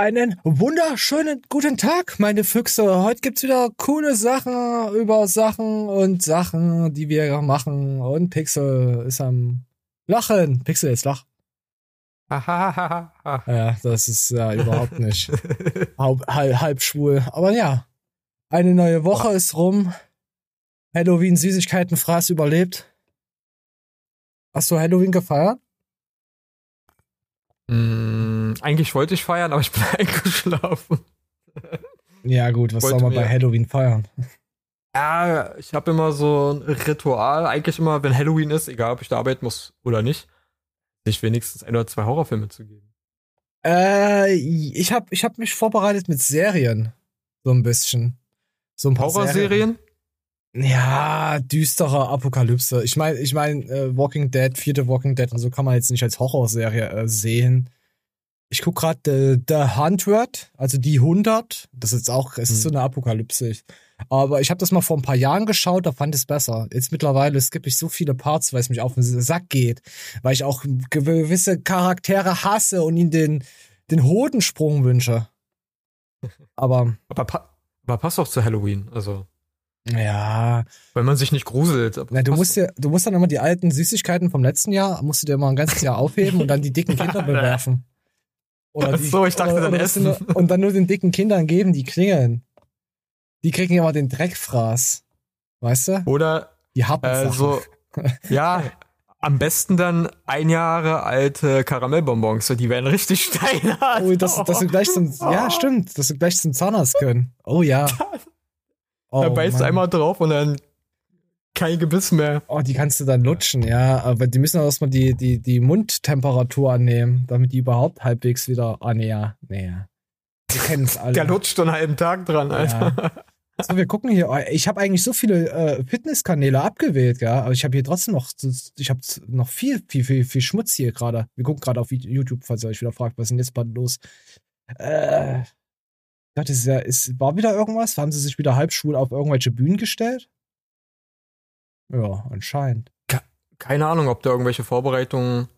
Einen wunderschönen guten Tag, meine Füchse. Heute gibt's wieder coole Sachen über Sachen und Sachen, die wir machen. Und Pixel ist am Lachen. Pixel ist lach. ja, das ist ja überhaupt nicht halb, halb, schwul. Aber ja, eine neue Woche ist rum. Halloween Süßigkeitenfraß überlebt. Hast du Halloween gefeiert? Mm, eigentlich wollte ich feiern, aber ich bin eingeschlafen. Ja, gut, was wollte soll man bei Halloween feiern? Ja, ich habe immer so ein Ritual, eigentlich immer, wenn Halloween ist, egal ob ich da arbeiten muss oder nicht, sich wenigstens ein oder zwei Horrorfilme zu geben. Äh, ich habe ich hab mich vorbereitet mit Serien. So ein bisschen. So ein paar Horrorserien? Ja, düstere Apokalypse. Ich meine, ich meine, äh, Walking Dead, vierte Walking Dead und so kann man jetzt nicht als Horrorserie äh, sehen. Ich guck gerade The, The Hundred, also die 100. Das ist jetzt auch, es ist so hm. eine Apokalypse. Aber ich habe das mal vor ein paar Jahren geschaut, da fand ich es besser. Jetzt mittlerweile skippe ich so viele Parts, weil es mich auf den Sack geht, weil ich auch gewisse Charaktere hasse und ihnen den den Hodensprung wünsche. Aber aber, pa aber passt doch zu Halloween, also ja. Weil man sich nicht gruselt. Na, du musst dir, du musst dann immer die alten Süßigkeiten vom letzten Jahr, musst du dir immer ein ganzes Jahr aufheben und dann die dicken Kinder bewerfen. Oder die, so, ich dachte oder, dann oder essen. Nur, und dann nur den dicken Kindern geben, die klingeln. Die kriegen immer den Dreckfraß. Weißt du? Oder die haben äh, so, ja, am besten dann ein Jahre alte Karamellbonbons, die werden richtig steinhart. Oh, dass, dass du gleich zum, ja, stimmt, dass du gleich zum Zahnarzt können. Oh ja. Oh, da beißt du einmal drauf und dann kein Gebiss mehr. Oh, die kannst du dann lutschen, ja. Aber die müssen auch erstmal die, die, die Mundtemperatur annehmen, damit die überhaupt halbwegs wieder. Ah, nee, ja. Nee. Wir kennen es alle. Der lutscht einen halben Tag dran, Alter. Ja. So, wir gucken hier. Ich habe eigentlich so viele äh, Fitnesskanäle abgewählt, ja, aber ich habe hier trotzdem noch, ich habe noch viel, viel, viel, viel Schmutz hier gerade. Wir gucken gerade auf YouTube, falls ihr euch wieder fragt, was ist denn jetzt bald los? Äh, das ist ja, ist, war wieder irgendwas? Haben sie sich wieder halbschwul auf irgendwelche Bühnen gestellt? Ja, anscheinend. Keine Ahnung, ob da irgendwelche Vorbereitungen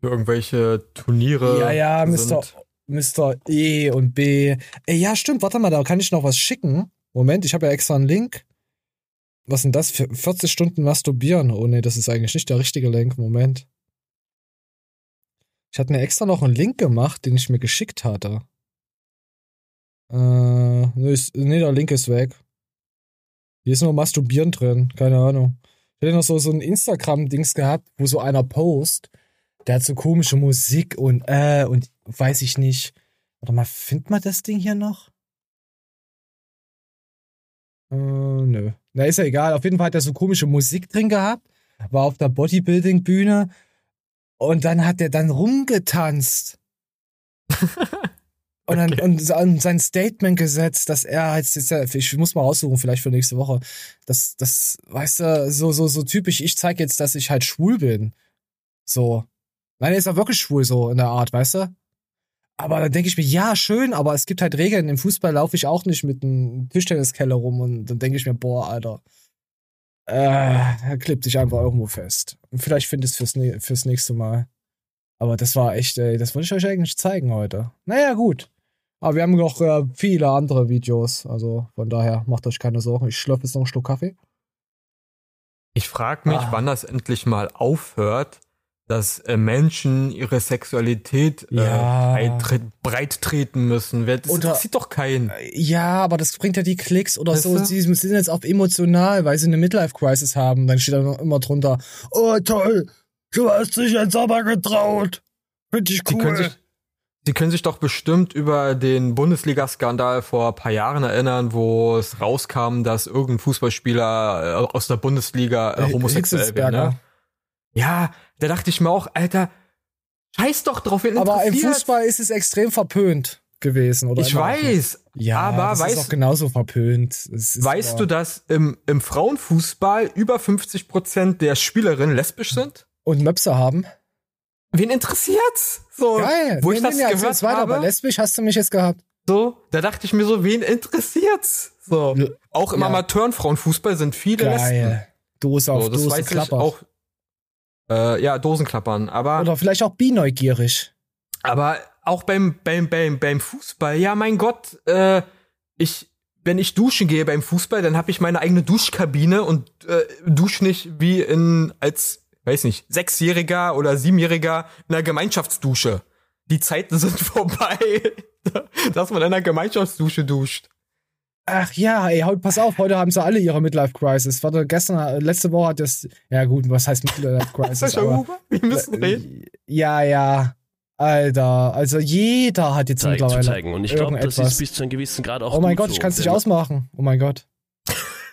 für irgendwelche Turniere. Ja, ja, Mr. Mr. E und B. Ey, ja, stimmt, warte mal, da kann ich noch was schicken. Moment, ich habe ja extra einen Link. Was denn das? 40 Stunden masturbieren. Oh nee, das ist eigentlich nicht der richtige Link. Moment. Ich hatte mir extra noch einen Link gemacht, den ich mir geschickt hatte. Äh, nee, der Link ist weg. Hier ist nur Masturbieren drin, keine Ahnung. Ich hätte noch so, so ein Instagram-Dings gehabt, wo so einer post, der hat so komische Musik und äh, und weiß ich nicht. Warte mal, findet man das Ding hier noch? Äh, nö. Na, ist ja egal. Auf jeden Fall hat er so komische Musik drin gehabt. War auf der Bodybuilding-Bühne. Und dann hat er dann rumgetanzt. Und, dann, okay. und sein Statement gesetzt, dass er halt, ich muss mal raussuchen, vielleicht für nächste Woche, dass, das, weißt du, so, so, so typisch, ich zeige jetzt, dass ich halt schwul bin. So. Nein, er ist auch wirklich schwul, so in der Art, weißt du? Aber dann denke ich mir, ja, schön, aber es gibt halt Regeln. Im Fußball laufe ich auch nicht mit einem Tischtenniskeller rum und dann denke ich mir, boah, Alter, äh, er klebt sich einfach irgendwo fest. Und vielleicht finde ich es fürs, fürs nächste Mal. Aber das war echt, ey, das wollte ich euch eigentlich zeigen heute. Naja, gut. Aber wir haben noch äh, viele andere Videos. Also von daher macht euch keine Sorgen. Ich schlürfe jetzt noch einen Schluck Kaffee. Ich frage mich, ah. wann das endlich mal aufhört, dass äh, Menschen ihre Sexualität äh, ja. breit, treten müssen. Das oder, sieht doch keinen. Ja, aber das bringt ja die Klicks oder weißt so. Sie sind jetzt auf emotional, weil sie eine Midlife-Crisis haben. Dann steht da noch immer drunter, oh toll, du hast dich jetzt aber getraut. Finde ich cool. Sie können sich doch bestimmt über den Bundesliga-Skandal vor ein paar Jahren erinnern, wo es rauskam, dass irgendein Fußballspieler äh, aus der Bundesliga äh, homosexuell wäre. Ne? Ja, da dachte ich mir auch, Alter, scheiß doch drauf. Aber im Fußball ist es extrem verpönt gewesen, oder? Ich weiß. Ja, aber das weißt, ist auch genauso verpönt. weißt du, dass im, im Frauenfußball über 50 Prozent der Spielerinnen lesbisch sind? Und Möpse haben? Wen interessiert's? So, Geil. Wo nee, ich nee, das nee, gehört weiter, habe. Aber lesbisch hast du mich jetzt gehabt. So, da dachte ich mir so, wen interessiert's? So, auch im ja. Amateurenfrauenfußball sind viele Geil. Lesben. Dose auf so, das Dose weiß auch. Äh, ja, Dosenklappern, aber. Oder vielleicht auch bineugierig. Aber auch beim, beim, beim, beim Fußball, ja, mein Gott, äh, ich, wenn ich duschen gehe beim Fußball, dann habe ich meine eigene Duschkabine und äh, dusch nicht wie in als weiß nicht sechsjähriger oder siebenjähriger in einer Gemeinschaftsdusche. Die Zeiten sind vorbei, dass man in einer Gemeinschaftsdusche duscht. Ach ja, ey, pass auf, heute haben sie alle ihre Midlife Crisis. Warte, gestern, letzte Woche hat das, ja gut, was heißt Midlife Crisis? Sascha Huber? Wir müssen reden. Ja, ja. Alter, also jeder hat jetzt Zeig, mittlerweile zeigen. Und ich glaube, das ist bis zu einem gewissen Grad auch Oh mein Gott, so. ich kann es nicht ausmachen. Oh mein Gott.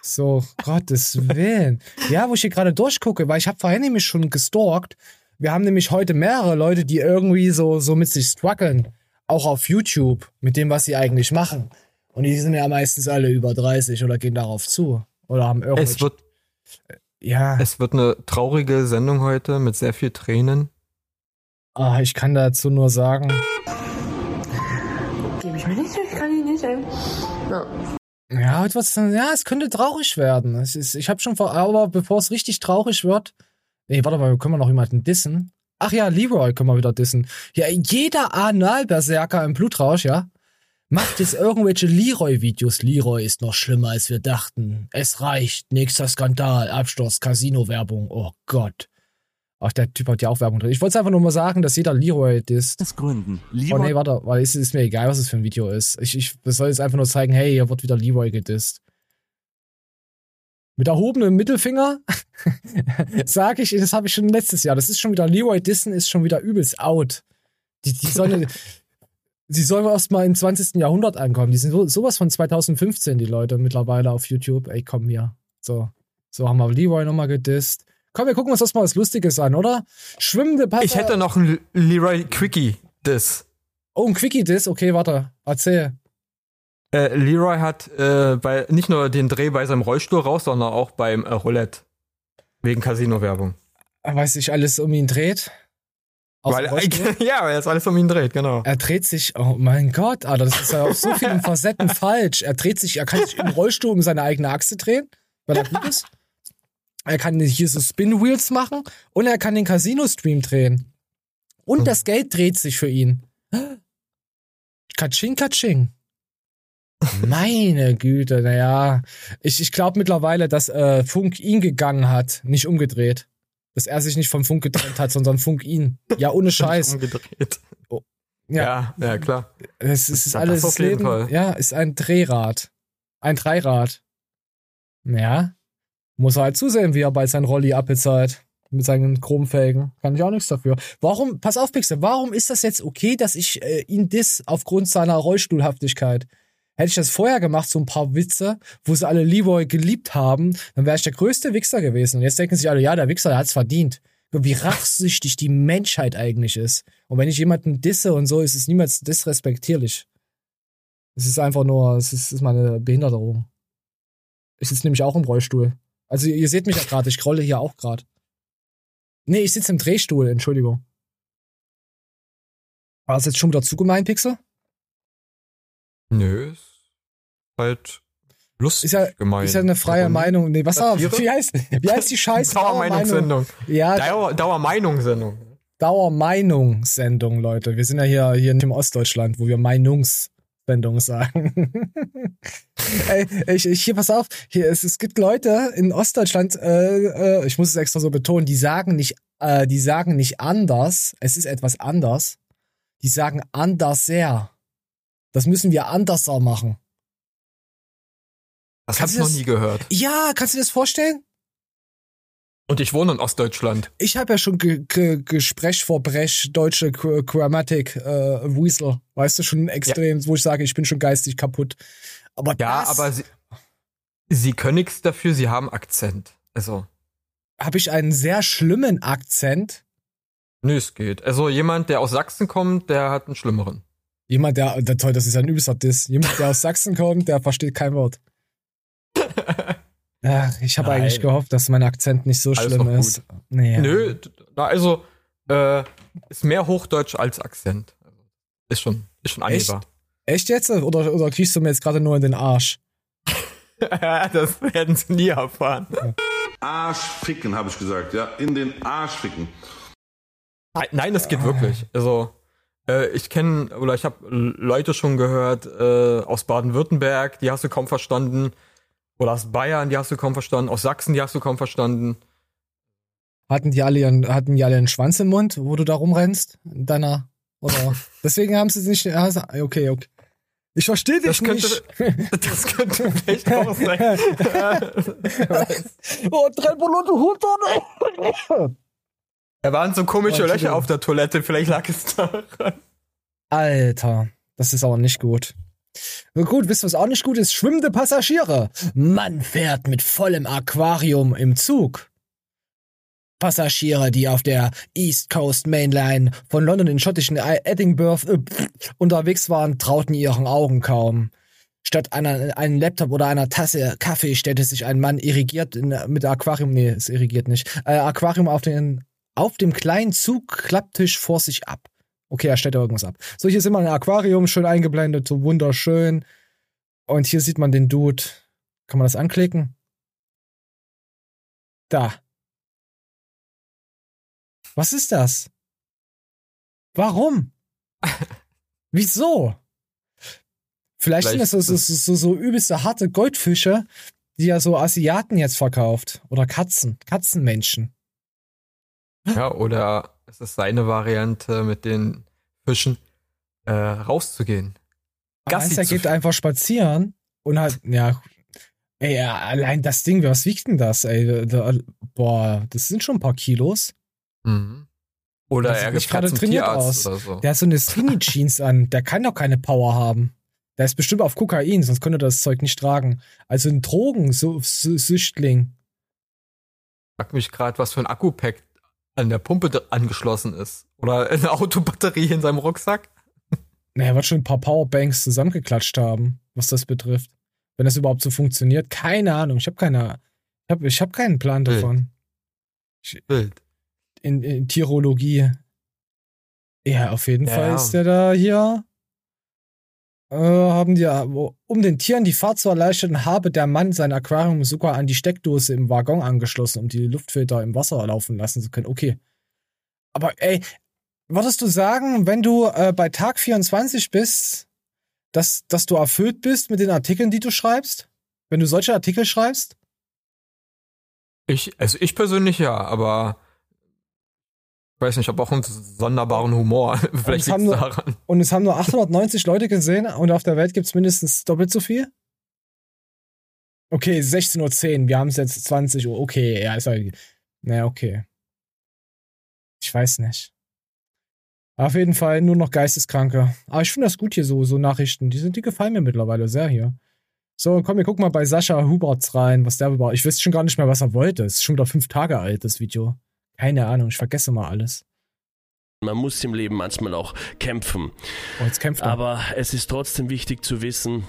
So, Gottes Willen. Ja, wo ich hier gerade durchgucke, weil ich habe vorhin nämlich schon gestalkt. Wir haben nämlich heute mehrere Leute, die irgendwie so, so mit sich strugglen. Auch auf YouTube, mit dem, was sie eigentlich machen. Und die sind ja meistens alle über 30 oder gehen darauf zu. Oder haben irgendwelche. Es wird, ja. Es wird eine traurige Sendung heute mit sehr viel Tränen. Ah, ich kann dazu nur sagen. Gebe ich mir nicht, ich kann ihn nicht, ey. Ja. Ja, etwas, ja, es könnte traurig werden. Es ist, ich habe schon vor, aber bevor es richtig traurig wird, nee, warte mal, können wir noch jemanden dissen? Ach ja, Leroy können wir wieder dissen. Ja, jeder Analberserker im Blutrausch, ja, macht jetzt irgendwelche Leroy-Videos. Leroy ist noch schlimmer, als wir dachten. Es reicht. Nächster Skandal, Absturz, Casino-Werbung. Oh Gott. Ach, der Typ hat ja auch Werbung drin. Ich wollte einfach nur mal sagen, dass jeder Leroy disst. Das Gründen. Leroy oh nee, warte, weil es ist mir egal, was es für ein Video ist. Ich, ich soll jetzt einfach nur zeigen, hey, hier wird wieder Leroy gedisst. Mit erhobenem Mittelfinger sage ich, das habe ich schon letztes Jahr. Das ist schon wieder, Leroy Dissen ist schon wieder übelst out. Die, die sollen, sie sollen erst mal im 20. Jahrhundert ankommen. Die sind so, sowas von 2015, die Leute mittlerweile auf YouTube. Ey, komm hier. So, so haben wir Leroy nochmal gedisst. Komm, wir gucken uns das mal was Lustiges an, oder? Schwimmende Papa. Ich hätte noch einen Leroy Quickie Diss. Oh, ein Quickie Diss? Okay, warte. Erzähl. Äh, Leroy hat äh, bei, nicht nur den Dreh bei seinem Rollstuhl raus, sondern auch beim äh, Roulette. Wegen Casino-Werbung. Weiß ich, alles um ihn dreht? Weil, ja, weil es alles um ihn dreht, genau. Er dreht sich, oh mein Gott, Alter, das ist ja auf so vielen Facetten falsch. Er dreht sich, er kann sich im Rollstuhl um seine eigene Achse drehen, weil er gut ist. Er kann hier so Spin Wheels machen und er kann den Casino-Stream drehen. Und hm. das Geld dreht sich für ihn. Katsching, katsching. Meine Güte, naja. Ich, ich glaube mittlerweile, dass äh, Funk ihn gegangen hat, nicht umgedreht. Dass er sich nicht vom Funk getrennt hat, sondern Funk ihn. Ja, ohne Scheiß. umgedreht. Oh. Ja. ja, ja, klar. Es, es ist alles das Leben. Fall. Ja, ist ein Drehrad. Ein Dreirad. Ja. Muss er halt zusehen, wie er bei seinen Rolli abbezahlt. Mit seinen Chromfelgen. Kann ich auch nichts dafür. Warum, pass auf, Pixel, warum ist das jetzt okay, dass ich äh, ihn diss aufgrund seiner Rollstuhlhaftigkeit? Hätte ich das vorher gemacht, so ein paar Witze, wo sie alle Leroy geliebt haben, dann wäre ich der größte Wichser gewesen. Und jetzt denken sich alle, ja, der Wichser, der hat's verdient. Wie rachsüchtig die Menschheit eigentlich ist. Und wenn ich jemanden disse und so, ist es niemals disrespektierlich. Es ist einfach nur, es ist, es ist meine Behinderung. Ich sitze nämlich auch im Rollstuhl. Also ihr seht mich ja gerade, ich scrolle hier auch gerade. Nee, ich sitze im Drehstuhl, Entschuldigung. War das jetzt schon wieder zu gemein, Pixel? Nö, ist halt lustig ist ja, gemein. Ist ja eine freie Warum? Meinung. Nee, was war, wie heißt, wie heißt die scheiß Dauermeinungssendung? Ja. Dauer, Dauermeinungssendung. Dauermeinungssendung, Leute. Wir sind ja hier, hier im Ostdeutschland, wo wir Meinungs Sendung sagen. Ey, ich, ich, hier, pass auf, hier, es, es gibt Leute in Ostdeutschland, äh, äh, ich muss es extra so betonen, die sagen nicht, äh, die sagen nicht anders, es ist etwas anders. Die sagen anderser. Das müssen wir anderser machen. Das hast du noch nie gehört. Ja, kannst du dir das vorstellen? Und ich wohne in Ostdeutschland. Ich habe ja schon ge ge Gespräch vor Brech, deutsche Grammatik, äh, Weasel, weißt du, schon extrem, ja. wo ich sage, ich bin schon geistig kaputt. Aber ja, das, aber sie, sie können nichts dafür, sie haben Akzent. Also. Habe ich einen sehr schlimmen Akzent? Nö, es geht. Also jemand, der aus Sachsen kommt, der hat einen schlimmeren. Jemand, der, der toll, das ist ein übelster Diss. Jemand, der aus Sachsen kommt, der versteht kein Wort. Ach, ich habe eigentlich gehofft, dass mein Akzent nicht so Alles schlimm ist. Nee, Nö, also äh, ist mehr Hochdeutsch als Akzent. Ist schon, ist schon annehmbar. Echt? Echt jetzt? Oder, oder kriegst du mir jetzt gerade nur in den Arsch? das werden sie nie erfahren. Ja. Arsch ficken, habe ich gesagt, ja. In den Arsch ficken. Nein, das geht wirklich. Also, Äh, ich kenne oder ich habe Leute schon gehört äh, aus Baden-Württemberg, die hast du kaum verstanden. Oder aus Bayern, die hast du kaum verstanden. Aus Sachsen, die hast du kaum verstanden. Hatten die alle ihren, hatten die alle einen Schwanz im Mund, wo du da rumrennst? In deiner, oder? Deswegen haben sie es nicht, okay, okay. Ich verstehe dich das könnte, nicht. Das könnte vielleicht auch sein. oh, Tremolo, du Hut Da waren so komische oh, Löcher auf der Toilette, vielleicht lag es daran. Alter, das ist auch nicht gut. Gut, wisst ihr, was auch nicht gut ist? Schwimmende Passagiere. Man fährt mit vollem Aquarium im Zug. Passagiere, die auf der East Coast Mainline von London in schottischen Edinburgh äh, unterwegs waren, trauten ihren Augen kaum. Statt einer, einem Laptop oder einer Tasse Kaffee stellte sich ein Mann irrigiert in, mit Aquarium, nee, es irrigiert nicht, äh, Aquarium auf, den, auf dem kleinen Zugklapptisch vor sich ab. Okay, er stellt irgendwas ab. So, hier sind wir ein Aquarium, schön eingeblendet, so wunderschön. Und hier sieht man den Dude. Kann man das anklicken? Da. Was ist das? Warum? Wieso? Vielleicht, Vielleicht sind das so, so, so, so übelste harte Goldfische, die ja so Asiaten jetzt verkauft. Oder Katzen. Katzenmenschen. Ja, oder es ist seine Variante mit den Fischen äh, rauszugehen. Gassi er geht einfach spazieren und halt, ja, ey, allein das Ding, was wiegt denn das, ey? Da, boah, das sind schon ein paar Kilos. Mhm. Oder das er sieht gerade trainiert aus. So. Der hat so eine Skinny Jeans an. Der kann doch keine Power haben. Der ist bestimmt auf Kokain, sonst könnte er das Zeug nicht tragen. Also ein Drogensüchtling. Frag mich gerade, was für ein Akku-Pack an der Pumpe angeschlossen ist. Oder eine Autobatterie in seinem Rucksack. Naja, wird schon ein paar Powerbanks zusammengeklatscht haben, was das betrifft. Wenn das überhaupt so funktioniert. Keine Ahnung. Ich habe keine. Ich habe ich hab keinen Plan Bild. davon. Bild in, in Tirologie. Ja, auf jeden ja. Fall ist der da hier. Äh, haben die, um den Tieren die Fahrt zu erleichtern, habe der Mann sein Aquarium sogar an die Steckdose im Waggon angeschlossen, um die Luftfilter im Wasser laufen lassen zu können. Okay. Aber ey, würdest du sagen, wenn du äh, bei Tag 24 bist, dass, dass du erfüllt bist mit den Artikeln, die du schreibst? Wenn du solche Artikel schreibst? Ich, also ich persönlich ja, aber weiß nicht, ich habe auch einen sonderbaren Humor. Vielleicht liegt es daran. Und es haben nur 890 Leute gesehen und auf der Welt gibt es mindestens doppelt so viel? Okay, 16.10 Uhr, wir haben es jetzt 20 Uhr. Okay, ja, ist halt. Naja, okay. Ich weiß nicht. Auf jeden Fall nur noch Geisteskranke. Aber ich finde das gut hier so, so Nachrichten. Die sind, die gefallen mir mittlerweile sehr hier. So, komm, wir gucken mal bei Sascha Huberts rein, was der überhaupt. Ich weiß schon gar nicht mehr, was er wollte. Es ist schon wieder fünf Tage alt, das Video. Keine Ahnung, ich vergesse mal alles. Man muss im Leben manchmal auch kämpfen. Oh, jetzt kämpft er. Aber es ist trotzdem wichtig zu wissen,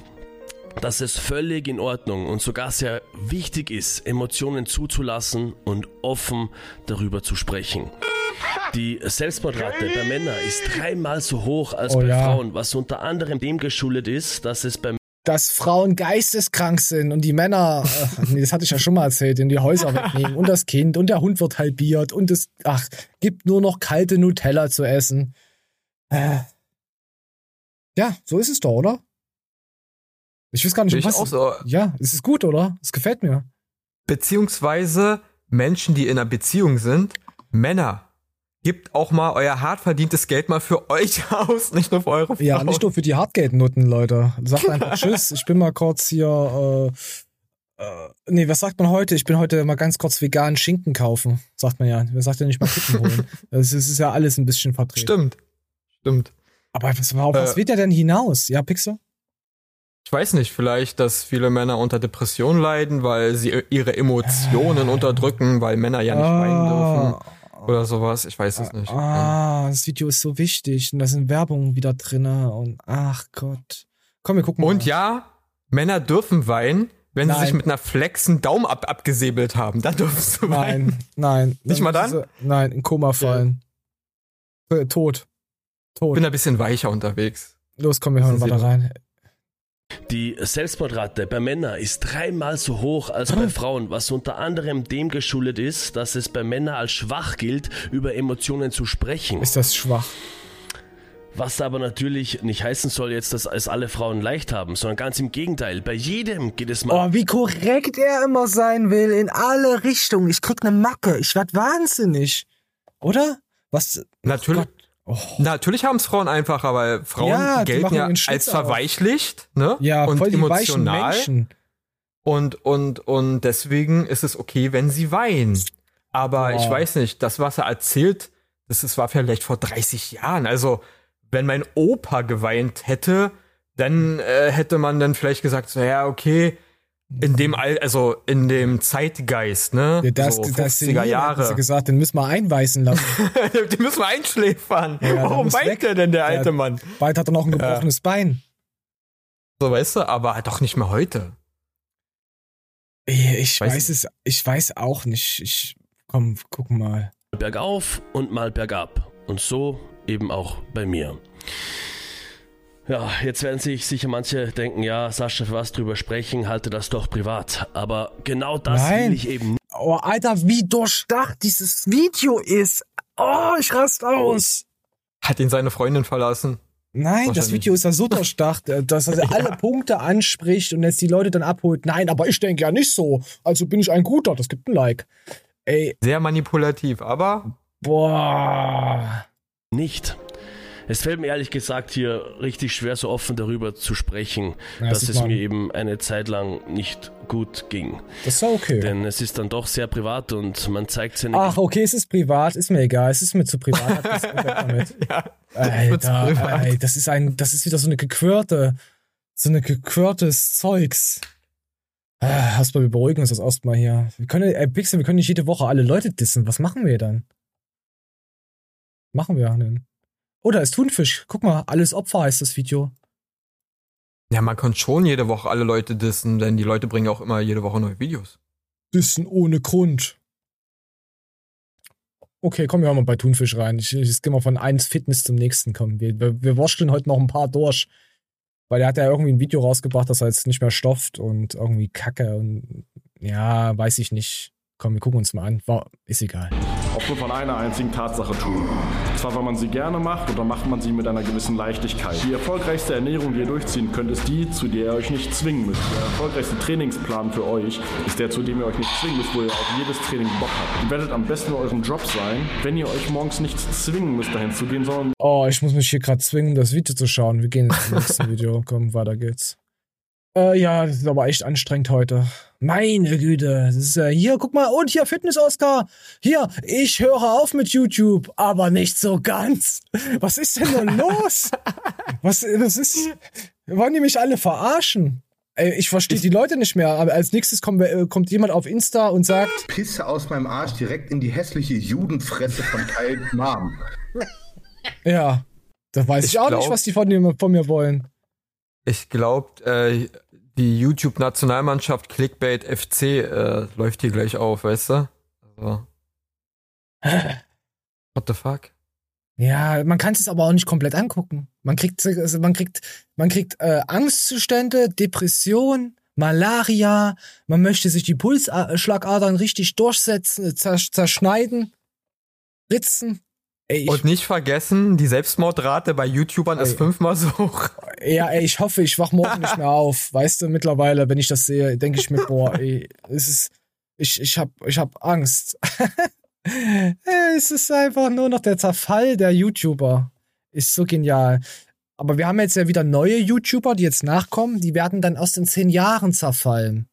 dass es völlig in Ordnung und sogar sehr wichtig ist, Emotionen zuzulassen und offen darüber zu sprechen. Die Selbstmordrate bei Männern ist dreimal so hoch als oh, bei ja. Frauen, was unter anderem dem geschuldet ist, dass es bei dass Frauen geisteskrank sind und die Männer, äh, nee, das hatte ich ja schon mal erzählt, in die Häuser wegnehmen und das Kind und der Hund wird halbiert und es, ach, gibt nur noch kalte Nutella zu essen. Äh. Ja, so ist es doch, oder? Ich weiß gar nicht, was. So. Ja, es ist gut, oder? Es gefällt mir. Beziehungsweise Menschen, die in einer Beziehung sind, Männer, Gebt auch mal euer hart verdientes Geld mal für euch aus, nicht nur für eure Frauen. Ja, nicht nur für die Hartgeldnutten, Leute. Sagt einfach Tschüss, ich bin mal kurz hier, äh, äh, nee, was sagt man heute? Ich bin heute mal ganz kurz veganen Schinken kaufen, sagt man ja. Wer sagt ja nicht mal Kippen holen? Das ist, ja alles ein bisschen vertreten. Stimmt, stimmt. Aber was, auf was äh, wird der denn hinaus? Ja, Pixel? Ich weiß nicht, vielleicht, dass viele Männer unter Depression leiden, weil sie ihre Emotionen äh, unterdrücken, weil Männer ja nicht weinen dürfen. Ah. Oder sowas, ich weiß es nicht. Ah, das Video ist so wichtig und da sind Werbungen wieder drin und ach Gott. Komm, wir gucken mal. Und ja, Männer dürfen weinen, wenn nein. sie sich mit einer Flexen Daumen ab abgesäbelt haben. Dann dürfen du weinen. Nein, nein. Nicht mal dann? Sie, nein, in Koma fallen. Ja. Äh, tot. Tot. Bin ein bisschen weicher unterwegs. Los, komm, wir hören mal da rein. Die Selbstmordrate bei Männern ist dreimal so hoch als bei Frauen, was unter anderem dem geschuldet ist, dass es bei Männern als schwach gilt, über Emotionen zu sprechen. Ist das schwach? Was aber natürlich nicht heißen soll jetzt, dass es alle Frauen leicht haben, sondern ganz im Gegenteil. Bei jedem geht es mal. Oh, wie korrekt er immer sein will, in alle Richtungen. Ich krieg ne Macke. Ich werd wahnsinnig. Oder? Was? Natürlich. Oh. Natürlich haben es Frauen einfacher, weil Frauen ja, gelten ja als verweichlicht, ne? Ja, und voll die emotional. Menschen. Und, und, und deswegen ist es okay, wenn sie weinen. Aber oh. ich weiß nicht, das, was er erzählt, das, das war vielleicht vor 30 Jahren. Also, wenn mein Opa geweint hätte, dann äh, hätte man dann vielleicht gesagt, so, ja, okay, in dem All, also in dem Zeitgeist, ne? Ja, das, so 50er das Jahre. Du gesagt, den müssen wir einweisen lassen. den müssen wir einschläfern. Ja, Warum weint der denn, der alte Mann? Bald hat er noch ein gebrochenes ja. Bein. So, weißt du, aber doch nicht mehr heute. Ich weiß, weiß es, ich weiß auch nicht. Ich, komm, guck mal. Bergauf und mal bergab. Und so eben auch bei mir. Ja, jetzt werden sich sicher manche denken, ja, Sascha, für was drüber sprechen, halte das doch privat. Aber genau das Nein. will ich eben nicht. Oh, Alter, wie durchdacht dieses Video ist. Oh, ich rast aus. Hat ihn seine Freundin verlassen? Nein, das Video ist ja so durchdacht, äh, dass er ja. alle Punkte anspricht und jetzt die Leute dann abholt. Nein, aber ich denke ja nicht so. Also bin ich ein Guter, das gibt ein Like. Ey. Sehr manipulativ, aber. Boah. Nicht. Es fällt mir ehrlich gesagt hier richtig schwer, so offen darüber zu sprechen, ja, dass es mir eben eine Zeit lang nicht gut ging. Das ist okay. Denn es ist dann doch sehr privat und man zeigt seine. Ach, okay, es ist privat, ist mir egal, es ist mir zu privat. ja, Alter, ey, das ist ein, das ist wieder so eine gequirlte, so eine gequirtes Zeugs. Ah, erstmal, wir beruhigen uns das erstmal hier. Wir können, ey, Pixel, wir können nicht jede Woche alle Leute dissen. Was machen wir dann? Machen wir denn? Oh, da ist Thunfisch. Guck mal, alles Opfer heißt das Video. Ja, man kann schon jede Woche alle Leute dissen, denn die Leute bringen auch immer jede Woche neue Videos. Dissen ohne Grund. Okay, komm, wir mal bei Thunfisch rein. Ich, ich gehe mal von eins Fitness zum nächsten kommen. Wir, wir, wir wursteln heute noch ein paar durch. Weil er hat ja irgendwie ein Video rausgebracht, das er jetzt nicht mehr stofft und irgendwie Kacke und ja, weiß ich nicht. Komm, wir gucken uns mal an. War, ist egal. Aufgrund von einer einzigen Tatsache tun. Und zwar, weil man sie gerne macht oder macht man sie mit einer gewissen Leichtigkeit. Die erfolgreichste Ernährung, die ihr durchziehen könnt, ist die, zu der ihr euch nicht zwingen müsst. Der erfolgreichste Trainingsplan für euch ist der, zu dem ihr euch nicht zwingen müsst, wo ihr auf jedes Training Bock habt. Ihr werdet am besten in eurem Job sein, wenn ihr euch morgens nicht zwingen müsst, dahin zu gehen, sondern. Oh, ich muss mich hier gerade zwingen, das Video zu schauen. Wir gehen ins nächste Video. Komm, weiter geht's. Äh, ja, das ist aber echt anstrengend heute. Meine Güte. Das ist, äh, hier, guck mal, und hier Fitness-Oscar. Hier, ich höre auf mit YouTube, aber nicht so ganz. Was ist denn nun los? Was, das ist, wollen die mich alle verarschen? Ey, ich verstehe die Leute nicht mehr, aber als nächstes kommt, äh, kommt jemand auf Insta und sagt: Pisse aus meinem Arsch direkt in die hässliche Judenfresse von Kyle Mom. Ja, da weiß ich, ich auch glaub, nicht, was die von, von mir wollen. Ich glaube, äh, die YouTube-Nationalmannschaft Clickbait FC äh, läuft hier gleich auf, weißt du? Also. What the fuck? Ja, man kann es aber auch nicht komplett angucken. Man kriegt, also man kriegt, man kriegt äh, Angstzustände, Depression, Malaria. Man möchte sich die Pulsschlagadern richtig durchsetzen, zerschneiden, ritzen. Ey, und nicht vergessen, die Selbstmordrate bei YouTubern ey, ist fünfmal so hoch. Ja, ey, ich hoffe, ich wach morgen nicht mehr auf. Weißt du, mittlerweile, wenn ich das sehe, denke ich mir, boah, ey, es ist, ich, ich hab, ich hab Angst. es ist einfach nur noch der Zerfall der YouTuber. Ist so genial. Aber wir haben jetzt ja wieder neue YouTuber, die jetzt nachkommen, die werden dann aus den zehn Jahren zerfallen.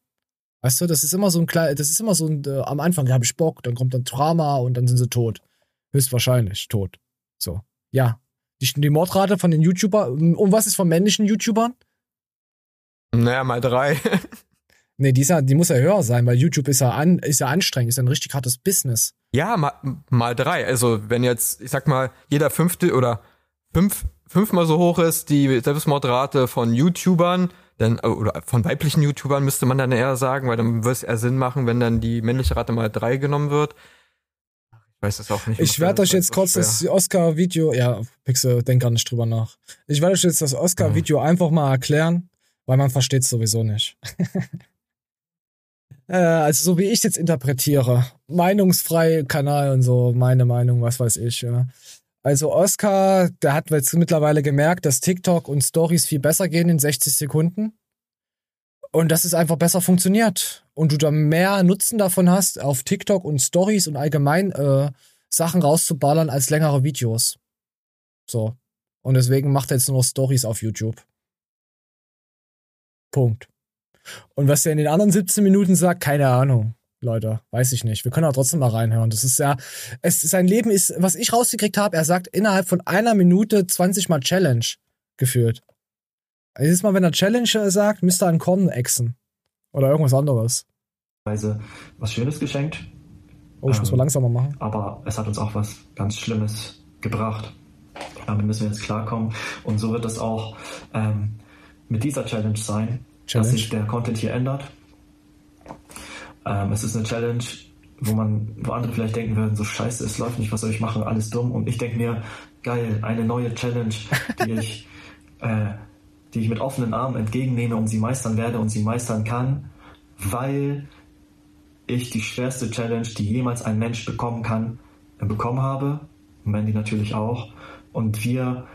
Weißt du, das ist immer so ein kleiner, das ist immer so ein, äh, am Anfang habe ich Bock, dann kommt dann Drama und dann sind sie tot höchstwahrscheinlich tot. So. Ja. Die, die Mordrate von den YouTubern. Und was ist von männlichen YouTubern? Naja, mal drei. nee, die, ja, die muss ja höher sein, weil YouTube ist ja, an, ist ja anstrengend, ist ja ein richtig hartes Business. Ja, mal, mal drei. Also, wenn jetzt, ich sag mal, jeder fünfte oder fünf, fünfmal so hoch ist die Selbstmordrate von YouTubern, dann, oder von weiblichen YouTubern müsste man dann eher sagen, weil dann würde es eher Sinn machen, wenn dann die männliche Rate mal drei genommen wird weiß es auch nicht. Ich werde euch jetzt kurz das Oscar-Video, ja, Pixel, denk gar nicht drüber nach. Ich werde euch jetzt das Oscar-Video mhm. einfach mal erklären, weil man versteht es sowieso nicht. äh, also so wie ich jetzt interpretiere, meinungsfrei Kanal und so, meine Meinung, was weiß ich, ja. Also Oscar, der hat jetzt mittlerweile gemerkt, dass TikTok und Stories viel besser gehen in 60 Sekunden. Und dass es einfach besser funktioniert. Und du da mehr Nutzen davon hast, auf TikTok und Stories und allgemein äh, Sachen rauszuballern als längere Videos. So. Und deswegen macht er jetzt nur noch Stories auf YouTube. Punkt. Und was er in den anderen 17 Minuten sagt, keine Ahnung. Leute, weiß ich nicht. Wir können auch trotzdem mal reinhören. Das ist ja, es, sein Leben ist, was ich rausgekriegt habe, er sagt innerhalb von einer Minute 20 Mal Challenge geführt. Jedes Mal, wenn er Challenge sagt, müsste er einen Korn exen. Oder irgendwas anderes. Was Schönes geschenkt. Oh, ich ähm, muss mal langsamer machen. Aber es hat uns auch was ganz Schlimmes gebracht. Damit müssen wir jetzt klarkommen. Und so wird es auch ähm, mit dieser Challenge sein, Challenge. dass sich der Content hier ändert. Ähm, es ist eine Challenge, wo man, wo andere vielleicht denken würden, so scheiße, es läuft nicht, was soll ich machen, alles dumm. Und ich denke mir, geil, eine neue Challenge, die ich äh, die ich mit offenen Armen entgegennehme und sie meistern werde und sie meistern kann, weil ich die schwerste Challenge, die jemals ein Mensch bekommen kann, bekommen habe. Mandy natürlich auch. Und wir,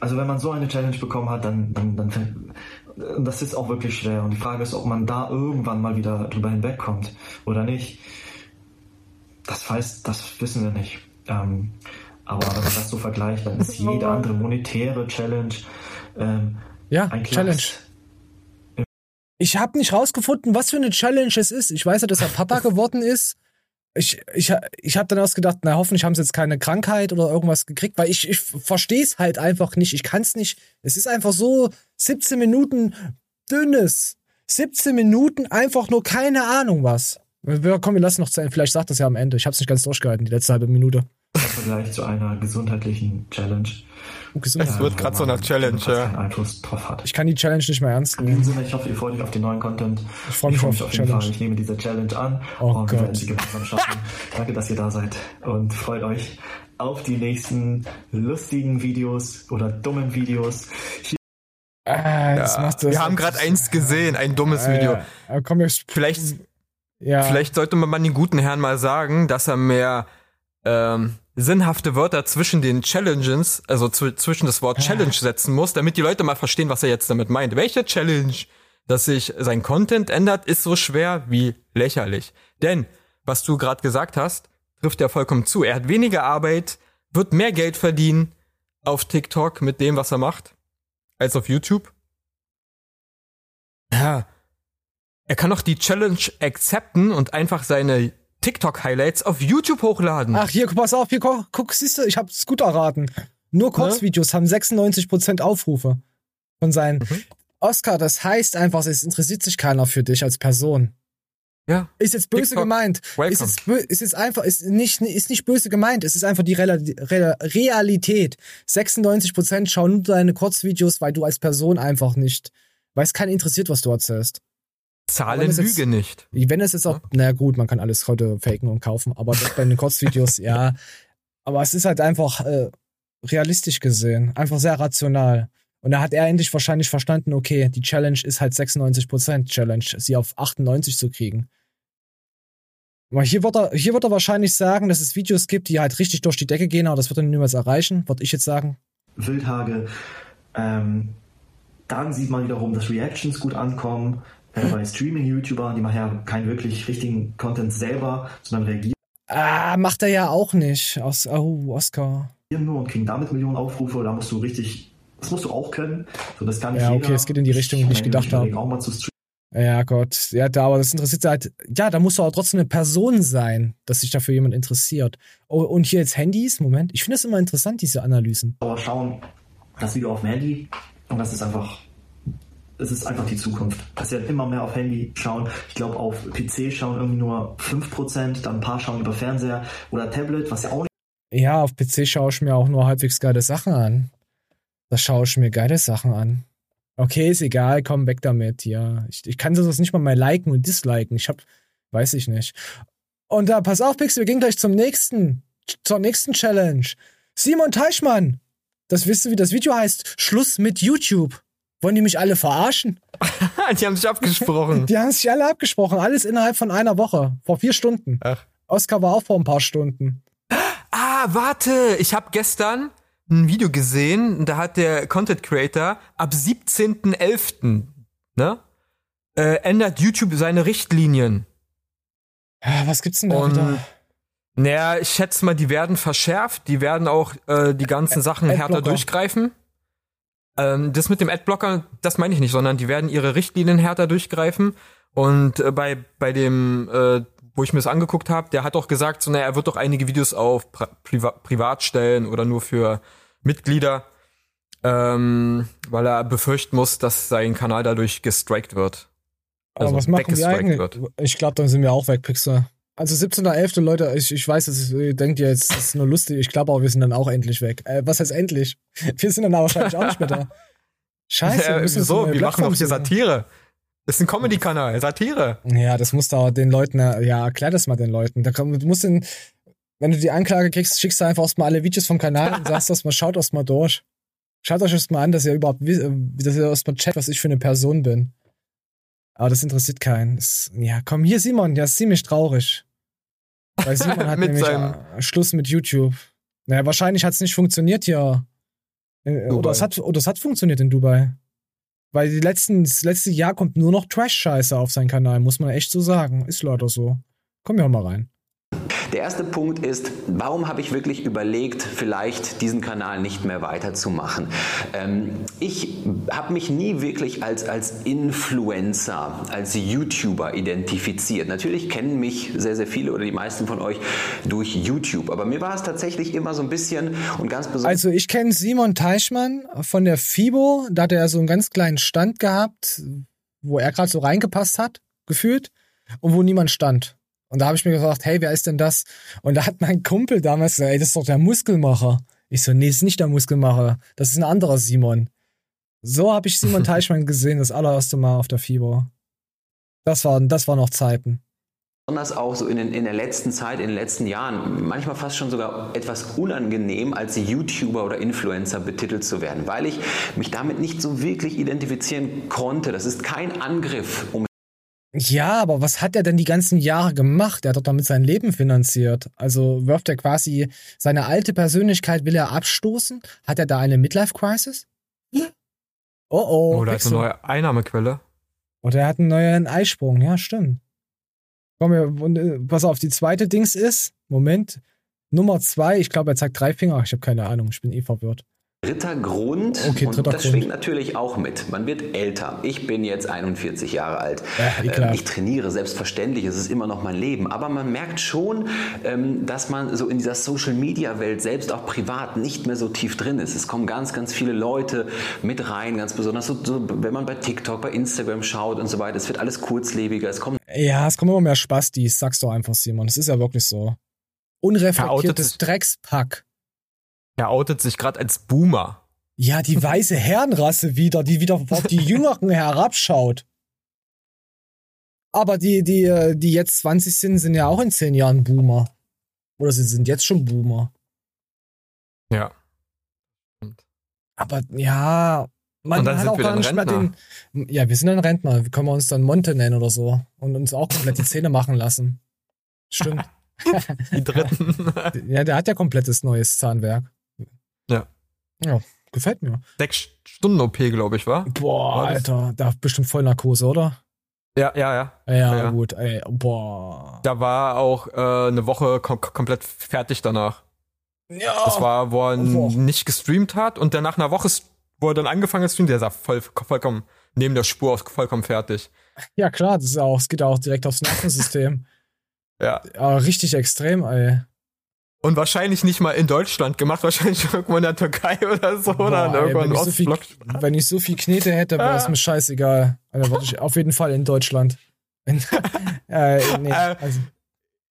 also wenn man so eine Challenge bekommen hat, dann, dann, dann das ist auch wirklich schwer. Und die Frage ist, ob man da irgendwann mal wieder drüber hinwegkommt oder nicht. Das weiß, das wissen wir nicht. Ähm, aber wenn man das so vergleicht, dann ist jede andere monetäre Challenge ähm, ja, ein Challenge. Ich habe nicht rausgefunden, was für eine Challenge es ist. Ich weiß ja, dass er Papa geworden ist. Ich, ich, ich habe dann ausgedacht, na hoffentlich haben sie jetzt keine Krankheit oder irgendwas gekriegt, weil ich, ich verstehe es halt einfach nicht. Ich kann es nicht. Es ist einfach so 17 Minuten dünnes. 17 Minuten einfach nur keine Ahnung was. Komm, wir lassen noch zu Ende. Vielleicht sagt das ja am Ende. Ich habe es nicht ganz durchgehalten, die letzte halbe Minute im Vergleich zu einer gesundheitlichen Challenge. Oh, Gesundheit. Es wird gerade so eine Challenge, ja. Einfluss drauf hat. Ich kann die Challenge nicht mehr ernst nehmen. In diesem Sinne, ich hoffe, ihr freut euch auf den neuen Content. Ich freue mich, freu mich, auf, auf jeden Challenge. Fall. Ich nehme diese Challenge an oh und wir werden sie gemeinsam schaffen. Danke, dass ihr da seid und freut euch auf die nächsten lustigen Videos oder dummen Videos. Hier Ah, ja. Wir haben gerade eins gesehen, ein dummes ah, Video. Ja. Komm, vielleicht, ja. vielleicht sollte man den guten Herrn mal sagen, dass er mehr ähm, sinnhafte Wörter zwischen den Challenges, also zwischen das Wort Challenge setzen muss, damit die Leute mal verstehen, was er jetzt damit meint. Welche Challenge? Dass sich sein Content ändert, ist so schwer wie lächerlich. Denn, was du gerade gesagt hast, trifft ja vollkommen zu. Er hat weniger Arbeit, wird mehr Geld verdienen auf TikTok mit dem, was er macht, als auf YouTube. Ja. Er kann auch die Challenge akzepten und einfach seine TikTok-Highlights auf YouTube hochladen. Ach, hier, pass auf, hier, guck, guck siehst du, ich hab's gut erraten. Nur Kurzvideos ne? haben 96% Aufrufe von seinen. Mhm. Oscar, das heißt einfach, es interessiert sich keiner für dich als Person. Ja. Ist jetzt böse TikTok. gemeint. Ist jetzt, ist jetzt einfach, ist nicht, ist nicht böse gemeint. Es ist einfach die Real Real Realität. 96% schauen nur deine Kurzvideos, weil du als Person einfach nicht, weil es keinen interessiert, was du erzählst. Zahlen lüge nicht. Wenn es jetzt auch, ja. na gut, man kann alles heute faken und kaufen, aber bei den Kurzvideos, ja. Aber es ist halt einfach äh, realistisch gesehen, einfach sehr rational. Und da hat er endlich wahrscheinlich verstanden, okay, die Challenge ist halt 96% Challenge, sie auf 98 zu kriegen. Aber hier wird, er, hier wird er wahrscheinlich sagen, dass es Videos gibt, die halt richtig durch die Decke gehen, aber das wird er niemals erreichen, würde ich jetzt sagen. Wildhage, ähm, dann sieht man wiederum, dass Reactions gut ankommen äh, bei Streaming-YouTubern, die machen ja keinen wirklich richtigen Content selber, sondern reagieren. Ah, macht er ja auch nicht. Aus, oh, Oscar. Nur und kriegen damit Millionen Aufrufe, da musst du richtig, das musst du auch können. So, das kann nicht ja, okay, es geht in die Richtung, die ich gedacht habe. Ja, Gott. Ja, da, aber das interessiert halt, ja, da muss doch auch trotzdem eine Person sein, dass sich dafür jemand interessiert. Oh, und hier jetzt Handys, Moment. Ich finde das immer interessant, diese Analysen. Aber schauen, das Video auf dem Handy und das ist einfach es ist einfach die Zukunft. Dass wir immer mehr auf Handy schauen. Ich glaube, auf PC schauen irgendwie nur 5%, dann ein paar schauen über Fernseher oder Tablet, was ja auch nicht. Ja, auf PC schaue ich mir auch nur halbwegs geile Sachen an. Da schaue ich mir geile Sachen an. Okay, ist egal, komm weg damit. Ja, ich, ich kann das nicht mal mal liken und disliken. Ich hab, weiß ich nicht. Und da, pass auf, Pixel, wir gehen gleich zum nächsten, zur nächsten Challenge. Simon Teichmann. Das wisst ihr, wie das Video heißt. Schluss mit YouTube. Wollen die mich alle verarschen? die haben sich abgesprochen. Die haben sich alle abgesprochen. Alles innerhalb von einer Woche. Vor vier Stunden. Ach. Oscar war auch vor ein paar Stunden. Ah, warte, ich habe gestern ein Video gesehen, da hat der Content Creator ab 17.11. ne äh, ändert YouTube seine Richtlinien. Ja, was gibt's denn da Und, wieder? Naja, ich schätze mal, die werden verschärft, die werden auch äh, die ganzen Sachen härter durchgreifen. Ähm, das mit dem Adblocker, das meine ich nicht, sondern die werden ihre Richtlinien härter durchgreifen. Und äh, bei, bei dem, äh, wo ich mir das angeguckt habe, der hat auch gesagt, so, naja, er wird doch einige Videos auf Priva privat stellen oder nur für Mitglieder, ähm, weil er befürchten muss, dass sein Kanal dadurch gestrikt wird. Also Aber was machen wir eigentlich? Wird. Ich glaube, dann sind wir auch weg, Pixar. Also 17.11. Leute, ich, ich weiß, dass ihr denkt ihr jetzt, das ist nur lustig. Ich glaube aber, wir sind dann auch endlich weg. Äh, was heißt endlich? Wir sind dann aber wahrscheinlich auch nicht mehr da. Scheiße. Ja, wir so, wir machen doch hier Satire. Das ist ein Comedy-Kanal, Satire. Ja, das musst du auch den Leuten, ja, erklär das mal den Leuten. Da komm, du musst den, wenn du die Anklage kriegst, schickst du einfach erstmal alle Videos vom Kanal und sagst erstmal, schaut erstmal durch. Schaut euch erstmal an, dass ihr überhaupt, dass ihr erstmal checkt, was ich für eine Person bin. Aber das interessiert keinen. Das, ja, komm, hier Simon, der ist ziemlich traurig. Weil Simon hat nämlich seinem... Schluss mit YouTube. Naja, wahrscheinlich hat es nicht funktioniert hier. Äh, oder es, hat, oder es hat funktioniert in Dubai. Weil die letzten, das letzte Jahr kommt nur noch Trash-Scheiße auf seinen Kanal, muss man echt so sagen. Ist leider so. Komm ja mal rein. Der erste Punkt ist, warum habe ich wirklich überlegt, vielleicht diesen Kanal nicht mehr weiterzumachen? Ähm, ich habe mich nie wirklich als, als Influencer, als YouTuber identifiziert. Natürlich kennen mich sehr, sehr viele oder die meisten von euch durch YouTube, aber mir war es tatsächlich immer so ein bisschen und ganz besonders. Also ich kenne Simon Teichmann von der FIBO, da hat er so einen ganz kleinen Stand gehabt, wo er gerade so reingepasst hat, gefühlt, und wo niemand stand. Und da habe ich mir gefragt, hey, wer ist denn das? Und da hat mein Kumpel damals gesagt, ey, das ist doch der Muskelmacher. Ich so, nee, ist nicht der Muskelmacher. Das ist ein anderer Simon. So habe ich Simon Teichmann gesehen, das allererste Mal auf der FIBO. Das waren, das waren noch Zeiten. Besonders auch so in, den, in der letzten Zeit, in den letzten Jahren, manchmal fast schon sogar etwas unangenehm, als YouTuber oder Influencer betitelt zu werden, weil ich mich damit nicht so wirklich identifizieren konnte. Das ist kein Angriff, um ja, aber was hat er denn die ganzen Jahre gemacht? Er hat doch damit sein Leben finanziert. Also wirft er quasi seine alte Persönlichkeit, will er abstoßen? Hat er da eine Midlife-Crisis? Oh oh. Oder ist eine neue Einnahmequelle. Oder er hat einen neuen Eisprung, ja, stimmt. Komm, äh, pass auf, die zweite Dings ist, Moment, Nummer zwei, ich glaube, er zeigt drei Finger, ich habe keine Ahnung, ich bin eh verwirrt. Dritter Grund, okay, und das Grund. schwingt natürlich auch mit. Man wird älter. Ich bin jetzt 41 Jahre alt. Ja, ich trainiere, selbstverständlich, es ist immer noch mein Leben. Aber man merkt schon, ähm, dass man so in dieser Social-Media-Welt selbst auch privat nicht mehr so tief drin ist. Es kommen ganz, ganz viele Leute mit rein, ganz besonders so, so wenn man bei TikTok, bei Instagram schaut und so weiter. Es wird alles kurzlebiger. Es kommen ja, es kommen immer mehr Spastis, sagst du einfach, Simon. Es ist ja wirklich so. Unreflektiertes Dreckspack. Er outet sich gerade als Boomer. Ja, die weiße Herrenrasse wieder, die wieder auf die Jüngeren herabschaut. Aber die, die, die jetzt 20 sind, sind ja auch in 10 Jahren Boomer. Oder sie sind jetzt schon Boomer. Ja. Aber ja, man hat auch gar nicht mehr den. Ja, wir sind dann Rentner. Können wir uns dann Monte nennen oder so? Und uns auch komplett die Zähne machen lassen. Stimmt. die dritten. ja, der hat ja komplettes neues Zahnwerk. Ja. Ja, gefällt mir. Sechs Stunden OP, glaube ich, war. Boah, war Alter, da bestimmt voll Narkose, oder? Ja, ja, ja. Ja, ja, ja. gut, ey, boah. Da war auch äh, eine Woche kom komplett fertig danach. Ja. Das war, wo er nicht gestreamt hat und dann nach einer Woche, wo er dann angefangen hat zu streamen, der sah voll, vollkommen neben der Spur aus, vollkommen fertig. Ja, klar, das ist auch, es geht auch direkt aufs Nervensystem. ja. ja. Richtig extrem, ey. Und wahrscheinlich nicht mal in Deutschland gemacht, wahrscheinlich irgendwo in der Türkei oder so Boah, oder in irgendeinem Ostblock. So wenn ich so viel Knete hätte, wäre es mir scheißegal. Also ich auf jeden Fall in Deutschland. In, äh, nee, äh, also.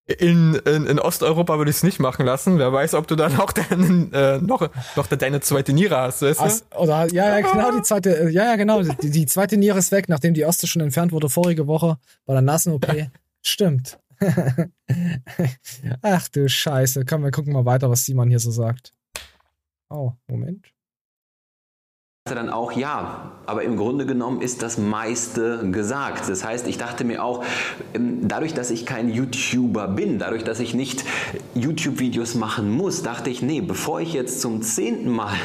in, in, in Osteuropa würde ich es nicht machen lassen. Wer weiß, ob du dann auch deinen, äh, noch, noch deine zweite Niere hast, weißt du? oder, ja, ja, genau, die zweite, äh, ja, ja, genau, die, die zweite Niere ist weg, nachdem die erste schon entfernt wurde vorige Woche bei der Nasen-OP. Stimmt. Ach du Scheiße. Komm, wir gucken mal weiter, was Simon hier so sagt. Oh, Moment. dann auch, ja, aber im Grunde genommen ist das meiste gesagt. Das heißt, ich dachte mir auch, ähm, dadurch, dass ich kein YouTuber bin, dadurch, dass ich nicht YouTube-Videos machen muss, dachte ich, nee, bevor ich jetzt zum zehnten Mal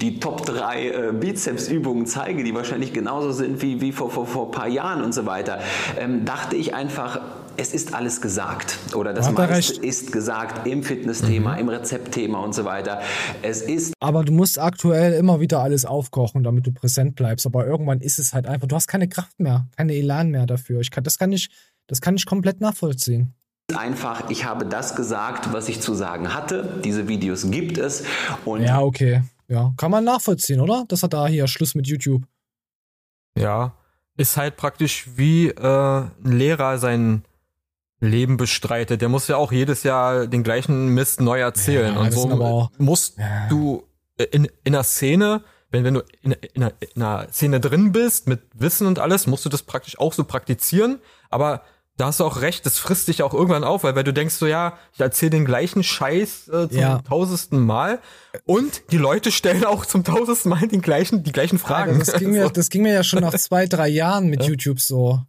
die Top 3 äh, Bizeps-Übungen zeige, die wahrscheinlich genauso sind wie, wie vor, vor, vor ein paar Jahren und so weiter, ähm, dachte ich einfach, es ist alles gesagt oder das meiste ist gesagt im Fitnessthema, mhm. im Rezeptthema und so weiter. Es ist. Aber du musst aktuell immer wieder alles aufkochen, damit du präsent bleibst. Aber irgendwann ist es halt einfach, du hast keine Kraft mehr, keine Elan mehr dafür. Ich kann, das kann ich, das kann ich komplett nachvollziehen. Einfach, ich habe das gesagt, was ich zu sagen hatte. Diese Videos gibt es. Und ja, okay. Ja, kann man nachvollziehen, oder? Das hat da hier Schluss mit YouTube. Ja, ist halt praktisch wie äh, ein Lehrer sein Leben bestreitet. Der muss ja auch jedes Jahr den gleichen Mist neu erzählen. Ja, und so musst ja. du in, in einer Szene, wenn, wenn du in, in, einer, in einer Szene drin bist, mit Wissen und alles, musst du das praktisch auch so praktizieren. Aber da hast du auch recht, das frisst dich auch irgendwann auf, weil, weil du denkst so, ja, ich erzähle den gleichen Scheiß äh, zum ja. tausendsten Mal und die Leute stellen auch zum tausendsten Mal den gleichen, die gleichen Fragen. Ja, das, ging mir, das ging mir ja schon nach zwei, drei Jahren mit YouTube so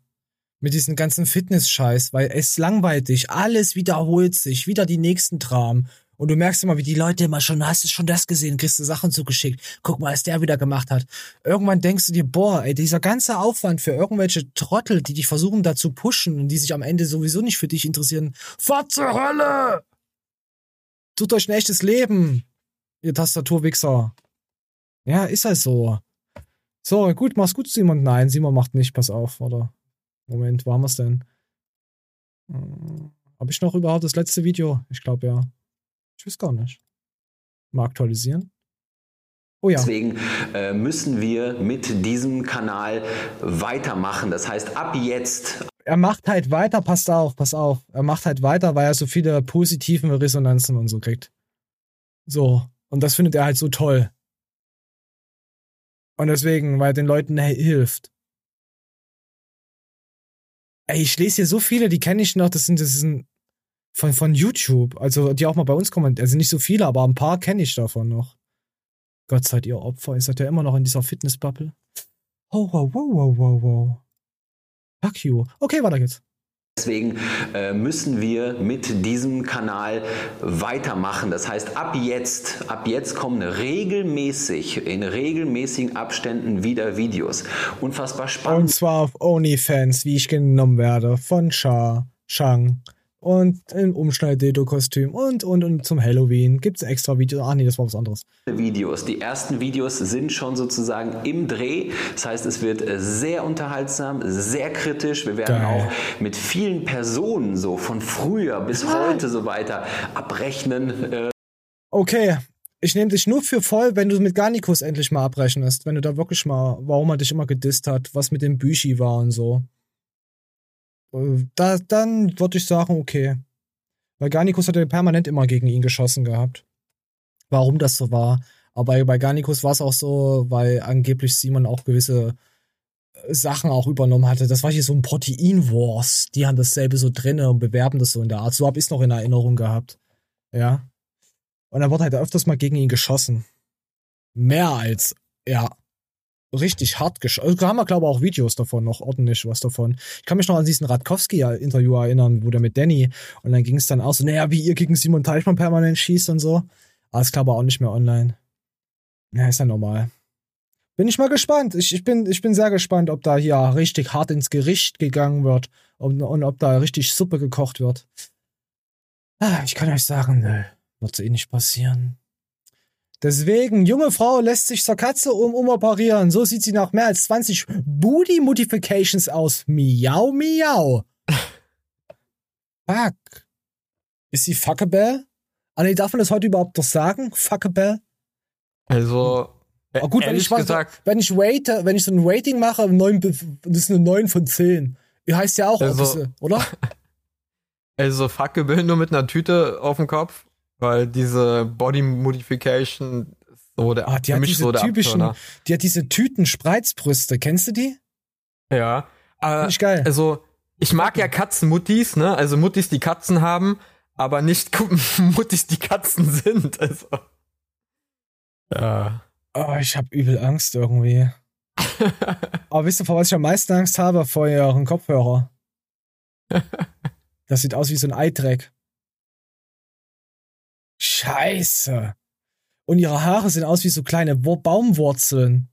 mit diesem ganzen Fitness-Scheiß, weil es langweilt dich, alles wiederholt sich, wieder die nächsten Traum. Und du merkst immer, wie die Leute immer schon, hast du schon das gesehen, kriegst du Sachen zugeschickt, guck mal, was der wieder gemacht hat. Irgendwann denkst du dir, boah, ey, dieser ganze Aufwand für irgendwelche Trottel, die dich versuchen da zu pushen und die sich am Ende sowieso nicht für dich interessieren. Fahrt zur Hölle! Tut euch ein echtes Leben, ihr Tastaturwichser. Ja, ist halt so. So, gut, mach's gut, Simon. Nein, Simon macht nicht, pass auf, oder? Moment, wo haben wir es denn? Hm, Habe ich noch überhaupt das letzte Video? Ich glaube ja. Ich weiß gar nicht. Mal aktualisieren. Oh ja. Deswegen äh, müssen wir mit diesem Kanal weitermachen. Das heißt, ab jetzt. Er macht halt weiter, passt auf, pass auf. Er macht halt weiter, weil er so viele positiven Resonanzen und so kriegt. So. Und das findet er halt so toll. Und deswegen, weil er den Leuten hilft. Ey, ich lese hier so viele, die kenne ich noch, das sind, das sind von, von YouTube, also die auch mal bei uns kommen, also nicht so viele, aber ein paar kenne ich davon noch. Gott seid ihr Opfer, ihr seid ja immer noch in dieser Fitnessbubble. Oh, wow, wow, wow, wow, wow. Fuck you. Okay, weiter geht's. Deswegen äh, müssen wir mit diesem Kanal weitermachen. Das heißt, ab jetzt, ab jetzt kommen regelmäßig, in regelmäßigen Abständen wieder Videos. Unfassbar spannend. Und zwar auf OnlyFans, wie ich genommen werde, von Sha, Shang und im Umschneid-Dildo-Kostüm und, und, und zum Halloween gibt es extra Videos. Ah, nee, das war was anderes. Videos. Die ersten Videos sind schon sozusagen im Dreh. Das heißt, es wird äh, sehr unterhaltsam, sehr kritisch. Wir werden Geil. auch mit vielen Personen so von früher bis heute so weiter abrechnen. Äh. Okay, ich nehme dich nur für voll, wenn du mit Garnikus endlich mal abrechnest. Wenn du da wirklich mal, warum er dich immer gedisst hat, was mit dem Büchi war und so. Da, dann würde ich sagen, okay. Weil Garnikus hat ja permanent immer gegen ihn geschossen gehabt. Warum das so war. Aber bei Garnikus war es auch so, weil angeblich Simon auch gewisse äh, Sachen auch übernommen hatte. Das war hier so ein Protein-Wars. Die haben dasselbe so drinne und bewerben das so in der Art. So habe ich es noch in Erinnerung gehabt. Ja. Und dann wurde halt öfters mal gegen ihn geschossen. Mehr als, ja richtig hart geschossen. Also, haben wir, glaube ich, auch Videos davon, noch ordentlich was davon. Ich kann mich noch an diesen Radkowski-Interview erinnern, wo der mit Danny und dann ging es dann auch so, naja, wie ihr gegen Simon Teichmann permanent schießt und so. Aber ist, glaube ich, auch nicht mehr online. Ja, ist ja normal. Bin ich mal gespannt. Ich, ich, bin, ich bin sehr gespannt, ob da hier richtig hart ins Gericht gegangen wird und, und ob da richtig Suppe gekocht wird. Ah, ich kann euch sagen, nö, wird eh nicht passieren. Deswegen, junge Frau lässt sich zur Katze um umoperieren. So sieht sie nach mehr als 20 Booty Modifications aus. Miau, miau. Fuck. Ist sie fuckable? Ah, nee, darf man das heute überhaupt noch sagen? Fuckable? Also, oh, gut, wenn ich, gesagt, wenn ich rate, wenn ich so ein Rating mache, 9, das ist eine 9 von 10. Ihr heißt ja auch also, Office, oder? Also fuckable nur mit einer Tüte auf dem Kopf weil diese Body Modification so der ah, die hat diese so typischen, Abturner. die hat diese Tüten-Spreizbrüste, kennst du die? Ja. Äh, Finde ich geil. Also, ich mag ja Katzenmuttis, ne? Also Muttis, die Katzen haben, aber nicht Muttis, die Katzen sind. Also. Ja. Oh, ich habe übel Angst irgendwie. Aber wisst ihr, vor was ich am meisten Angst habe? Vor euren Kopfhörer. Das sieht aus wie so ein Eidreck. Scheiße. Und ihre Haare sehen aus wie so kleine Baumwurzeln.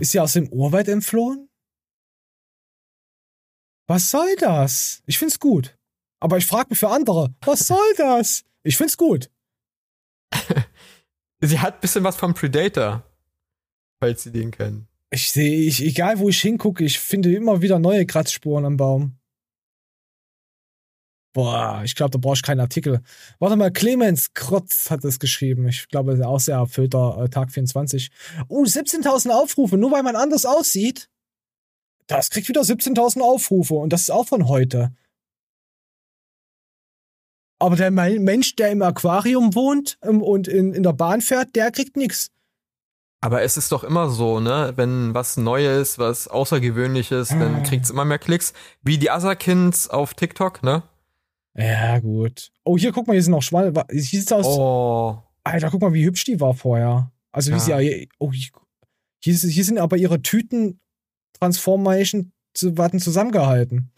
Ist sie aus dem Urwald entflohen? Was soll das? Ich find's gut. Aber ich frage mich für andere, was soll das? Ich find's gut. sie hat ein bisschen was vom Predator, falls Sie den kennen. Ich sehe, ich, egal wo ich hingucke, ich finde immer wieder neue Kratzspuren am Baum. Boah, ich glaube, da brauche ich keinen Artikel. Warte mal, Clemens Krotz hat das geschrieben. Ich glaube, auch sehr erfüllter äh, Tag 24. Uh, 17.000 Aufrufe, nur weil man anders aussieht. Das kriegt wieder 17.000 Aufrufe und das ist auch von heute. Aber der Mensch, der im Aquarium wohnt ähm, und in, in der Bahn fährt, der kriegt nichts. Aber es ist doch immer so, ne? Wenn was Neues, was Außergewöhnliches, dann ah. kriegt's immer mehr Klicks. Wie die Asakins auf TikTok, ne? Ja, gut. Oh, hier, guck mal, hier sind noch Schwall. Hier sieht's aus. Oh. Alter, guck mal, wie hübsch die war vorher. Also, wie ja. sie. Oh, hier, hier sind aber ihre Tüten Transformation zu warten zusammengehalten.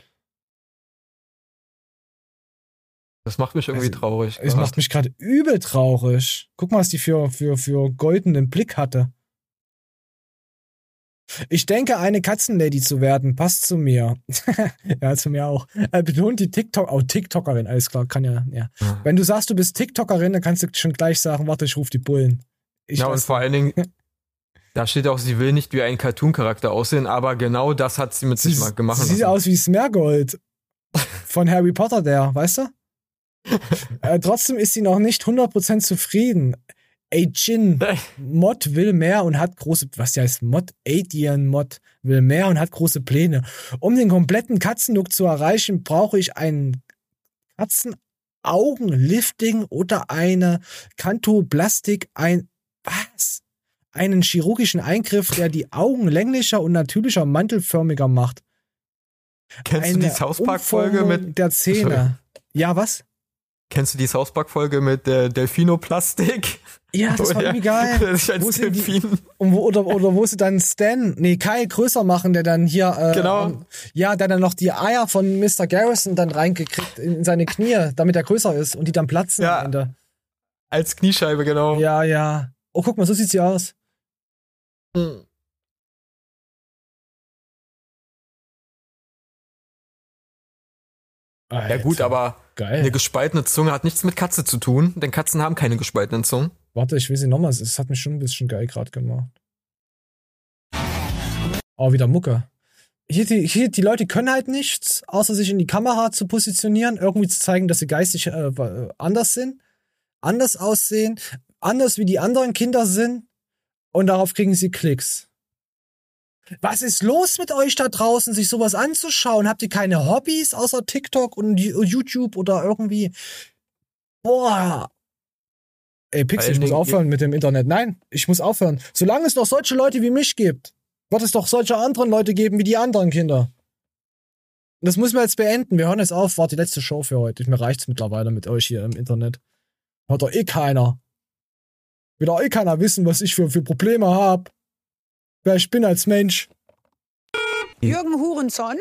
Das macht mich irgendwie also, traurig. Es macht mich gerade übel traurig. Guck mal, was die für, für, für goldenen Blick hatte. Ich denke, eine Katzenlady zu werden, passt zu mir. ja, zu mir auch. Er betont die TikTok, oh, TikTokerin, alles klar, kann ja, ja. Mhm. Wenn du sagst, du bist TikTokerin, dann kannst du schon gleich sagen, warte, ich ruf die Bullen. Ich ja, und vor allen Dingen, da steht auch, sie will nicht wie ein Cartoon-Charakter aussehen, aber genau das hat sie mit sie, sich mal gemacht. Sie sieht aus wie Smergold von Harry Potter, der, weißt du? äh, trotzdem ist sie noch nicht 100% zufrieden. Ajin Mod will mehr und hat große, was heißt Mod? Adian Mod will mehr und hat große Pläne. Um den kompletten Katzenlook zu erreichen, brauche ich einen Katzenaugenlifting oder eine Kantoplastik, ein, was? Einen chirurgischen Eingriff, der die Augen länglicher und natürlicher mantelförmiger macht. Kennst eine du die South Park Folge mit der Zähne? Ja, was? Kennst du die South Park Folge mit der Delfinoplastik? Ja, das war irgendwie geil. wo sie die, wo, oder, oder wo sie dann Stan, nee, Kyle größer machen, der dann hier, äh, genau. Um, ja, der dann noch die Eier von Mr. Garrison dann reingekriegt in seine Knie, damit er größer ist und die dann platzen ja, am Ende. Als Kniescheibe, genau. Ja, ja. Oh, guck mal, so sieht sie aus. Hm. Ja gut, aber Geil. eine gespaltene Zunge hat nichts mit Katze zu tun, denn Katzen haben keine gespaltenen Zungen. Warte, ich will sie nochmal. Es hat mich schon ein bisschen geil gerade gemacht. Oh, wieder Mucke. Hier die, hier, die Leute können halt nichts, außer sich in die Kamera zu positionieren, irgendwie zu zeigen, dass sie geistig äh, anders sind, anders aussehen, anders wie die anderen Kinder sind und darauf kriegen sie Klicks. Was ist los mit euch da draußen, sich sowas anzuschauen? Habt ihr keine Hobbys außer TikTok und YouTube oder irgendwie? Boah. Ey, Pixel, ich muss aufhören mit dem Internet. Nein, ich muss aufhören. Solange es noch solche Leute wie mich gibt, wird es doch solche anderen Leute geben wie die anderen Kinder. Das müssen wir jetzt beenden. Wir hören jetzt auf. War die letzte Show für heute. Mir reicht's mittlerweile mit euch hier im Internet. Hört doch eh keiner. Will doch eh keiner wissen, was ich für, für Probleme habe wer ich bin als Mensch. Jürgen Hurenson.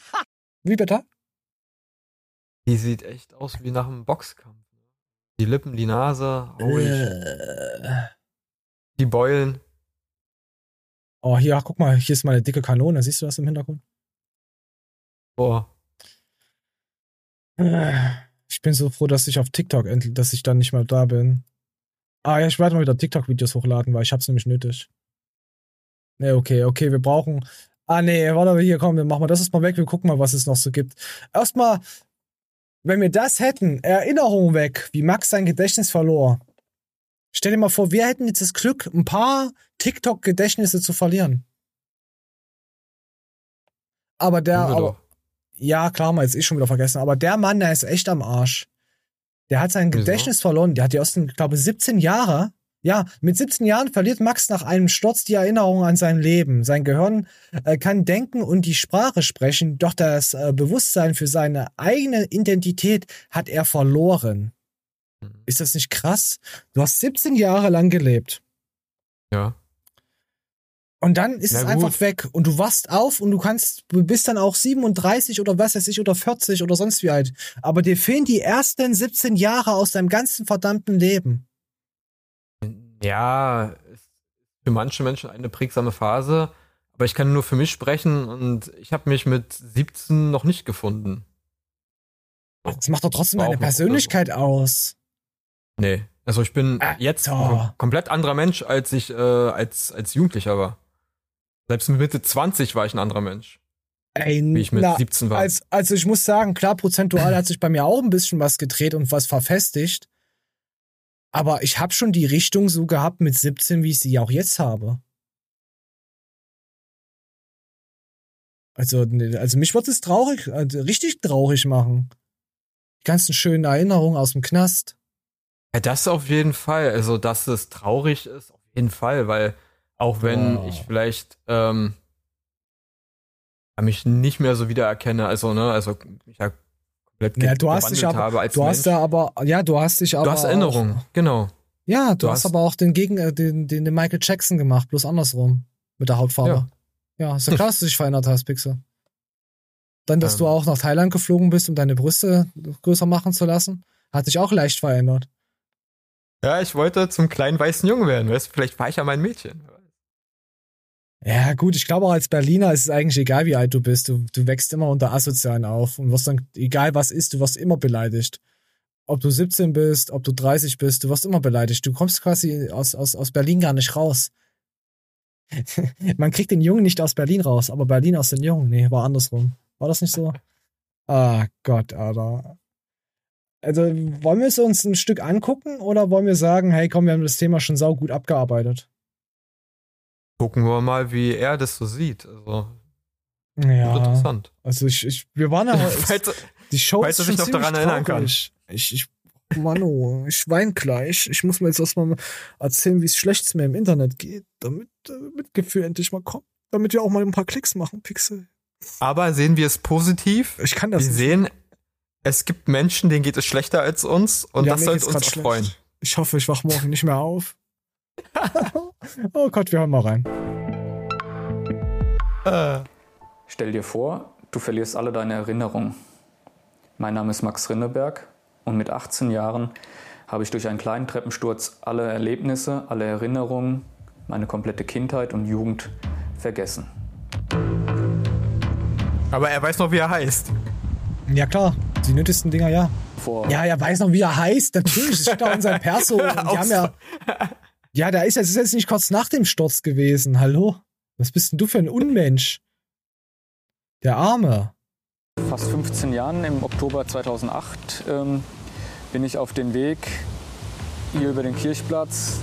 wie bitte? Die sieht echt aus wie nach einem Boxkampf. Die Lippen, die Nase, äh. die Beulen. Oh, hier, guck mal, hier ist meine dicke Kanone. Siehst du das im Hintergrund? Boah. Ich bin so froh, dass ich auf TikTok endlich, dass ich dann nicht mehr da bin. Ah ja, ich werde mal wieder TikTok-Videos hochladen, weil ich hab's nämlich nötig. Nee, okay, okay, wir brauchen. Ah, nee, warte, hier, komm, wir machen mal das erstmal weg, wir gucken mal, was es noch so gibt. Erstmal, wenn wir das hätten, Erinnerungen weg, wie Max sein Gedächtnis verlor. Stell dir mal vor, wir hätten jetzt das Glück, ein paar TikTok-Gedächtnisse zu verlieren. Aber der, aber, ja, klar, mal jetzt eh schon wieder vergessen, aber der Mann, der ist echt am Arsch. Der hat sein Gedächtnis verloren, der hat die aus den, glaube 17 Jahre ja, mit 17 Jahren verliert Max nach einem Sturz die Erinnerung an sein Leben. Sein Gehirn äh, kann denken und die Sprache sprechen, doch das äh, Bewusstsein für seine eigene Identität hat er verloren. Mhm. Ist das nicht krass? Du hast 17 Jahre lang gelebt. Ja. Und dann ist Na es gut. einfach weg und du wachst auf und du kannst, du bist dann auch 37 oder was weiß ich oder 40 oder sonst wie alt. Aber dir fehlen die ersten 17 Jahre aus deinem ganzen verdammten Leben. Ja, für manche Menschen eine prägsame Phase, aber ich kann nur für mich sprechen und ich habe mich mit 17 noch nicht gefunden. Das macht doch trotzdem deine Persönlichkeit so. aus. Nee, also ich bin Alter. jetzt ein komplett anderer Mensch, als ich äh, als, als Jugendlicher war. Selbst mit Mitte 20 war ich ein anderer Mensch. Ey, wie ich mit na, 17 war. Als, also ich muss sagen, klar, prozentual hat sich bei mir auch ein bisschen was gedreht und was verfestigt. Aber ich habe schon die Richtung so gehabt mit 17, wie ich sie auch jetzt habe. Also, ne, also mich wird es traurig, also richtig traurig machen. Die ganzen schönen Erinnerungen aus dem Knast. Ja, das auf jeden Fall. Also, dass es traurig ist, auf jeden Fall, weil auch wenn oh. ich vielleicht ähm, mich nicht mehr so wiedererkenne, also ne, also ich ja komplett ja, du hast dich aber, habe als du Mensch. hast ja aber, ja, du hast dich aber, du hast Erinnerungen, genau. Ja, du, du hast, hast, aber auch den Gegen, äh, den, den, den Michael Jackson gemacht, bloß andersrum mit der Hautfarbe. Ja, ja ist ja klar, dass du dich verändert hast, Pixel. Dann, dass ähm. du auch nach Thailand geflogen bist, um deine Brüste größer machen zu lassen, hat sich auch leicht verändert. Ja, ich wollte zum kleinen weißen Jungen werden, weißt vielleicht war ich ja mein Mädchen. Ja, gut, ich glaube auch als Berliner ist es eigentlich egal, wie alt du bist. Du, du wächst immer unter Asozialen auf und wirst dann, egal was ist, du wirst immer beleidigt. Ob du 17 bist, ob du 30 bist, du wirst immer beleidigt. Du kommst quasi aus, aus, aus Berlin gar nicht raus. Man kriegt den Jungen nicht aus Berlin raus, aber Berlin aus den Jungen. Nee, war andersrum. War das nicht so? Ah Gott, Alter. Also, wollen wir es uns ein Stück angucken oder wollen wir sagen, hey komm, wir haben das Thema schon saugut abgearbeitet? Gucken wir mal, wie er das so sieht. Also, ja, interessant. Also ich, ich wir waren ja falls, die Show falls ist sich noch daran erinnern kann. Ich, ich, Manu, ich wein gleich. Ich muss mir jetzt erstmal erzählen, wie es schlecht mir im Internet geht, damit Mitgefühl endlich mal kommt. Damit wir auch mal ein paar Klicks machen, Pixel. Aber sehen wir es positiv? Ich kann das Wir nicht. sehen, es gibt Menschen, denen geht es schlechter als uns und ja, das sollte uns freuen. Ich hoffe, ich wach morgen nicht mehr auf. oh Gott, wir hören mal rein. Äh. Stell dir vor, du verlierst alle deine Erinnerungen. Mein Name ist Max Rinneberg und mit 18 Jahren habe ich durch einen kleinen Treppensturz alle Erlebnisse, alle Erinnerungen, meine komplette Kindheit und Jugend vergessen. Aber er weiß noch, wie er heißt. Ja klar, die nötigsten Dinger, ja. Vor ja, er weiß noch, wie er heißt. Natürlich, das steht auch in seinem Perso. Und die haben ja, ja, da ist, das ist jetzt nicht kurz nach dem Sturz gewesen. Hallo? Was bist denn du für ein Unmensch? Der Arme. Fast 15 Jahren, im Oktober 2008, ähm, bin ich auf den Weg hier über den Kirchplatz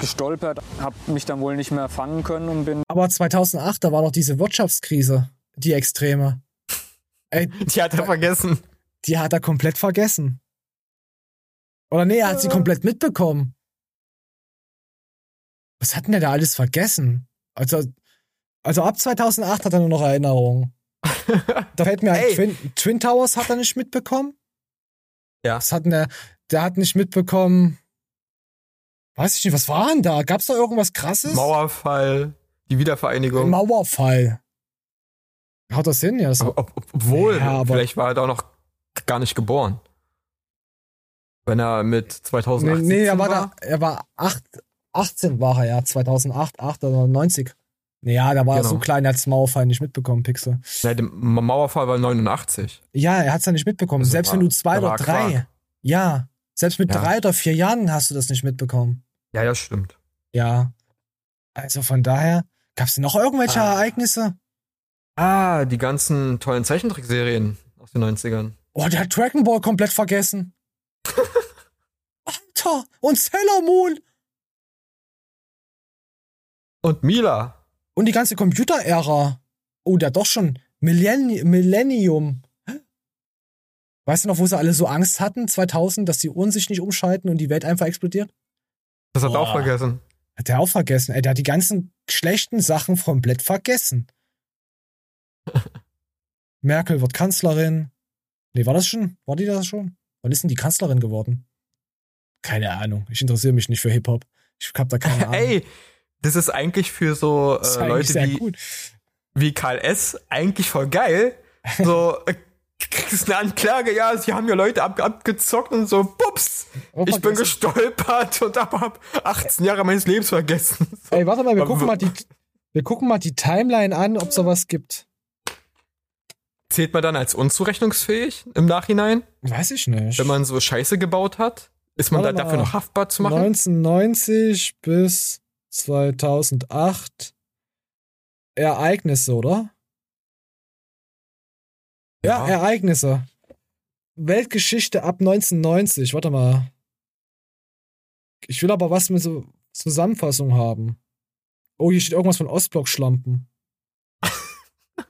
gestolpert, habe mich dann wohl nicht mehr fangen können und bin. Aber 2008, da war doch diese Wirtschaftskrise, die extreme. Ey, die hat er vergessen. Die hat er komplett vergessen. Oder nee, er hat sie komplett mitbekommen. Was hat denn der da alles vergessen? Also, also ab 2008 hat er nur noch Erinnerungen. da fällt mir ein, Twin, Twin, Towers hat er nicht mitbekommen. Ja. Was hat denn der, der hat nicht mitbekommen. Weiß ich nicht, was war denn da? Gab's da irgendwas krasses? Mauerfall, die Wiedervereinigung. Mauerfall. Haut das hin? Ja, das ob, ob, obwohl, ja, vielleicht war er da auch noch gar nicht geboren. Wenn er mit 2008 Nee, nee er war, war da, er war acht, 18 war er ja, 2008, 8 oder 90. Naja, da war genau. er so klein, er hat das Mauerfall nicht mitbekommen, Pixel. Ja, der Mauerfall war 89. Ja, er hat es ja nicht mitbekommen. Also selbst war, wenn du zwei oder drei, Quark. ja, selbst mit ja. drei oder vier Jahren hast du das nicht mitbekommen. Ja, ja, stimmt. Ja. Also von daher, gab es noch irgendwelche ah. Ereignisse? Ah, die ganzen tollen Zeichentrickserien aus den 90ern. Oh, der hat Dragon Ball komplett vergessen. Alter, und Sailor Moon. Und Mila. Und die ganze Computer-Ära. Oh, der doch schon. Millenni Millennium. Weißt du noch, wo sie alle so Angst hatten, 2000, dass die Uhren sich nicht umschalten und die Welt einfach explodiert? Das hat er auch vergessen. Hat er auch vergessen. Ey, der hat die ganzen schlechten Sachen komplett vergessen. Merkel wird Kanzlerin. Nee, war das schon? War die das schon? Wann ist denn die Kanzlerin geworden? Keine Ahnung. Ich interessiere mich nicht für Hip-Hop. Ich hab da keine Ahnung. Ey, das ist eigentlich für so äh, Leute wie, gut. wie Karl S. eigentlich voll geil. So, äh, kriegst eine Anklage, ja, sie haben ja Leute ab, abgezockt und so, pups, oh, ich bin gestolpert und hab 18 Jahre meines Lebens vergessen. Ey, warte mal, wir gucken mal die, wir gucken mal die Timeline an, ob sowas gibt. Zählt man dann als unzurechnungsfähig im Nachhinein? Weiß ich nicht. Wenn man so Scheiße gebaut hat? Ist man da dafür noch haftbar zu machen? 1990 bis 2008 Ereignisse, oder? Ja, ja, Ereignisse. Weltgeschichte ab 1990. Warte mal. Ich will aber was mit so Zusammenfassung haben. Oh, hier steht irgendwas von Ostblock-Schlampen.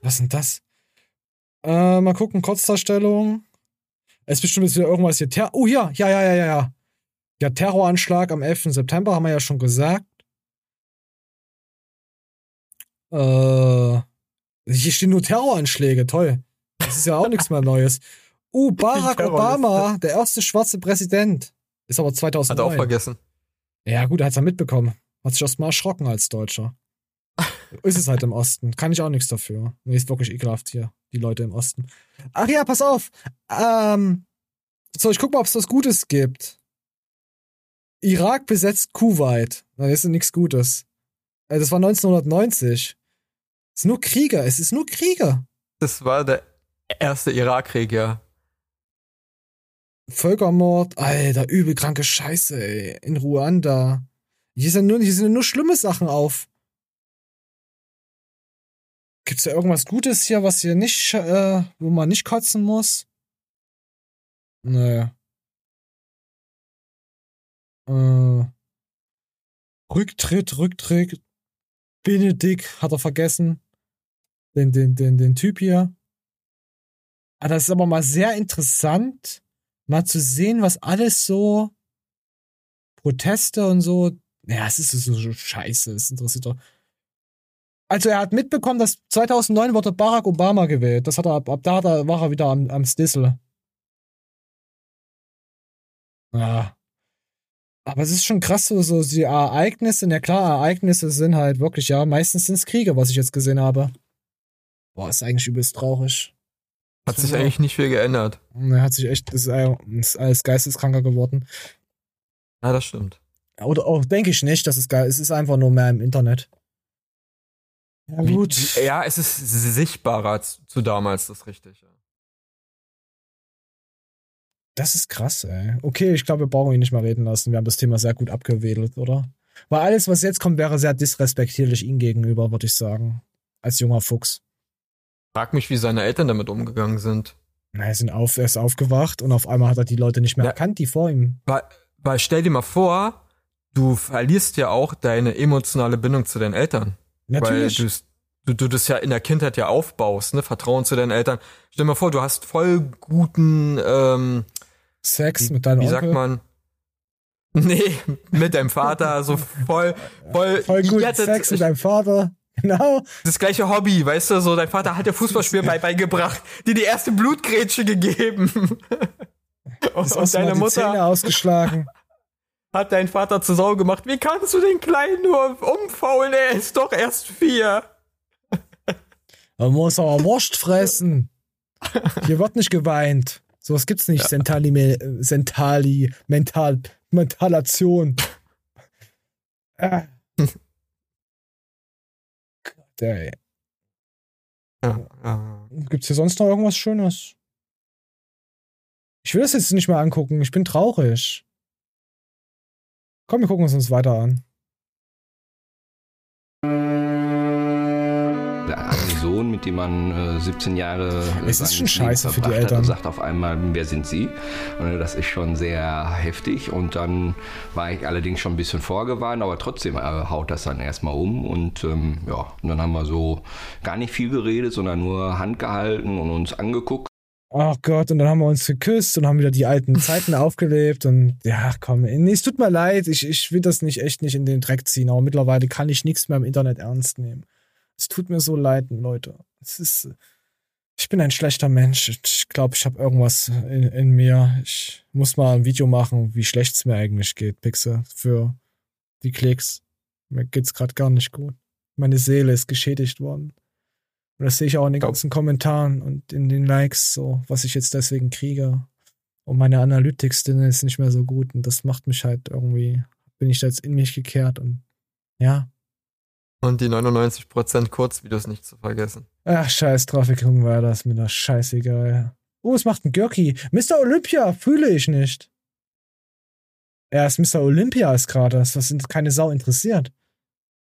was ist denn das? Äh, mal gucken, Kurzdarstellung. Es ist bestimmt jetzt wieder irgendwas hier. Ter oh, hier, ja, ja, ja, ja, ja. Ja, Terroranschlag am 11. September haben wir ja schon gesagt. Äh, hier stehen nur Terroranschläge, toll. Das ist ja auch nichts mehr Neues. Uh, Barack Obama, der erste schwarze Präsident. Ist aber 2009. Hat er auch vergessen. Ja, gut, er hat's ja mitbekommen. Hat sich erstmal erschrocken als Deutscher. ist es halt im Osten. Kann ich auch nichts dafür. Nee, ist wirklich ekelhaft hier, die Leute im Osten. Ach ja, pass auf. Ähm, so, ich guck mal, ob es was Gutes gibt. Irak besetzt Kuwait. Das ist nichts Gutes. Äh, das war 1990. Es ist nur Krieger. Es ist nur Krieger. Das war der erste Irakkrieg, ja. Völkermord, Alter, übelkranke Scheiße, ey. In Ruanda. Hier sind nur, hier sind nur schlimme Sachen auf. Gibt's da irgendwas Gutes hier, was hier nicht, äh, wo man nicht kotzen muss? Naja. Äh, Rücktritt, Rücktritt. Benedikt hat er vergessen. Den, den, den, den Typ hier. Ah, das ist aber mal sehr interessant, mal zu sehen, was alles so Proteste und so. Ja, es ist so, so scheiße, es interessiert doch. Also er hat mitbekommen, dass 2009 wurde Barack Obama gewählt. Das hat er ab, ab da, da war er wieder am, am Stissel. Ja. Aber es ist schon krass, so, so die Ereignisse. Ja klar, Ereignisse sind halt wirklich, ja, meistens sind es Kriege, was ich jetzt gesehen habe. Boah, ist eigentlich übelst traurig. Hat sich eigentlich nicht viel geändert. Ne, hat sich echt, ist, ist alles geisteskranker geworden. Ja, das stimmt. Oder auch denke ich nicht, dass es geil ist. Es ist einfach nur mehr im Internet. Ja, gut. Wie, ja, es ist sichtbarer zu damals, das ist richtig. Ja. Das ist krass, ey. Okay, ich glaube, wir brauchen ihn nicht mal reden lassen. Wir haben das Thema sehr gut abgewedelt, oder? Weil alles, was jetzt kommt, wäre sehr disrespektierlich ihm gegenüber, würde ich sagen. Als junger Fuchs. Frag mich, wie seine Eltern damit umgegangen sind. Na, er, sind auf, er ist aufgewacht und auf einmal hat er die Leute nicht mehr ja, erkannt, die vor ihm. Weil, weil stell dir mal vor, du verlierst ja auch deine emotionale Bindung zu deinen Eltern. Natürlich. Weil du, du, das ja in der Kindheit ja aufbaust, ne? Vertrauen zu deinen Eltern. Stell dir mal vor, du hast voll guten ähm, Sex mit deinem Wie Onkel? sagt man? Nee, mit deinem Vater, so voll, voll, voll gut Sex mit deinem Vater. Genau. Das gleiche Hobby, weißt du, so dein Vater hat dir Fußballspiel bei, beigebracht, dir die erste Blutgrätsche gegeben. und, und deine Mutter Zähne ausgeschlagen. Hat dein Vater zur Sau gemacht. Wie kannst du den Kleinen nur umfaulen? Er ist doch erst vier. Man muss aber Wurst fressen. Hier wird nicht geweint. Sowas gibt's nicht. Ja. Sentali, Sentali, Mental, Mentalation. Ah der, ey. Ja, ja. Gibt's hier sonst noch irgendwas Schönes? Ich will das jetzt nicht mehr angucken. Ich bin traurig. Komm, wir gucken uns uns weiter an. Sohn, mit dem man äh, 17 Jahre es ist schon scheiße für die Eltern. und sagt auf einmal, wer sind Sie? Und das ist schon sehr heftig. Und dann war ich allerdings schon ein bisschen vorgewarnt, aber trotzdem äh, haut das dann erstmal um. Und ähm, ja, und dann haben wir so gar nicht viel geredet, sondern nur Hand gehalten und uns angeguckt. Ach Gott, und dann haben wir uns geküsst und haben wieder die alten Zeiten aufgelebt und ja, komm, nee, es tut mir leid, ich, ich will das nicht echt nicht in den Dreck ziehen, aber mittlerweile kann ich nichts mehr im Internet ernst nehmen. Es tut mir so leid, Leute. Es ist. Ich bin ein schlechter Mensch. Ich glaube, ich habe irgendwas in, in, mir. Ich muss mal ein Video machen, wie schlecht es mir eigentlich geht, Pixel. Für die Klicks. Mir geht's gerade gar nicht gut. Meine Seele ist geschädigt worden. Und das sehe ich auch in den ganzen Kommentaren und in den Likes, so, was ich jetzt deswegen kriege. Und meine Analytics ist nicht mehr so gut. Und das macht mich halt irgendwie, bin ich da jetzt in mich gekehrt und ja. Und die 99% Kurzvideos nicht zu vergessen. Ach, scheiß Traffic war das mir das scheißegal. Oh, es macht ein Görki. Mr. Olympia, fühle ich nicht. Er ist Mr. Olympia ist gerade, was keine Sau interessiert.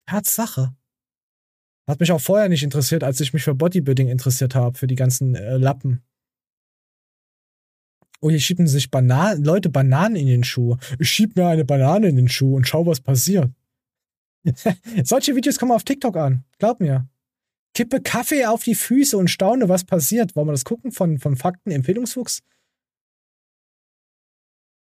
Tatsache. Hat mich auch vorher nicht interessiert, als ich mich für Bodybuilding interessiert habe, für die ganzen äh, Lappen. Oh, hier schieben sich Bananen, Leute Bananen in den Schuh. Ich schieb mir eine Banane in den Schuh und schau, was passiert. Solche Videos kommen auf TikTok an. Glaub mir. Kippe Kaffee auf die Füße und staune, was passiert. Wollen wir das gucken von, von Fakten Empfehlungsfuchs?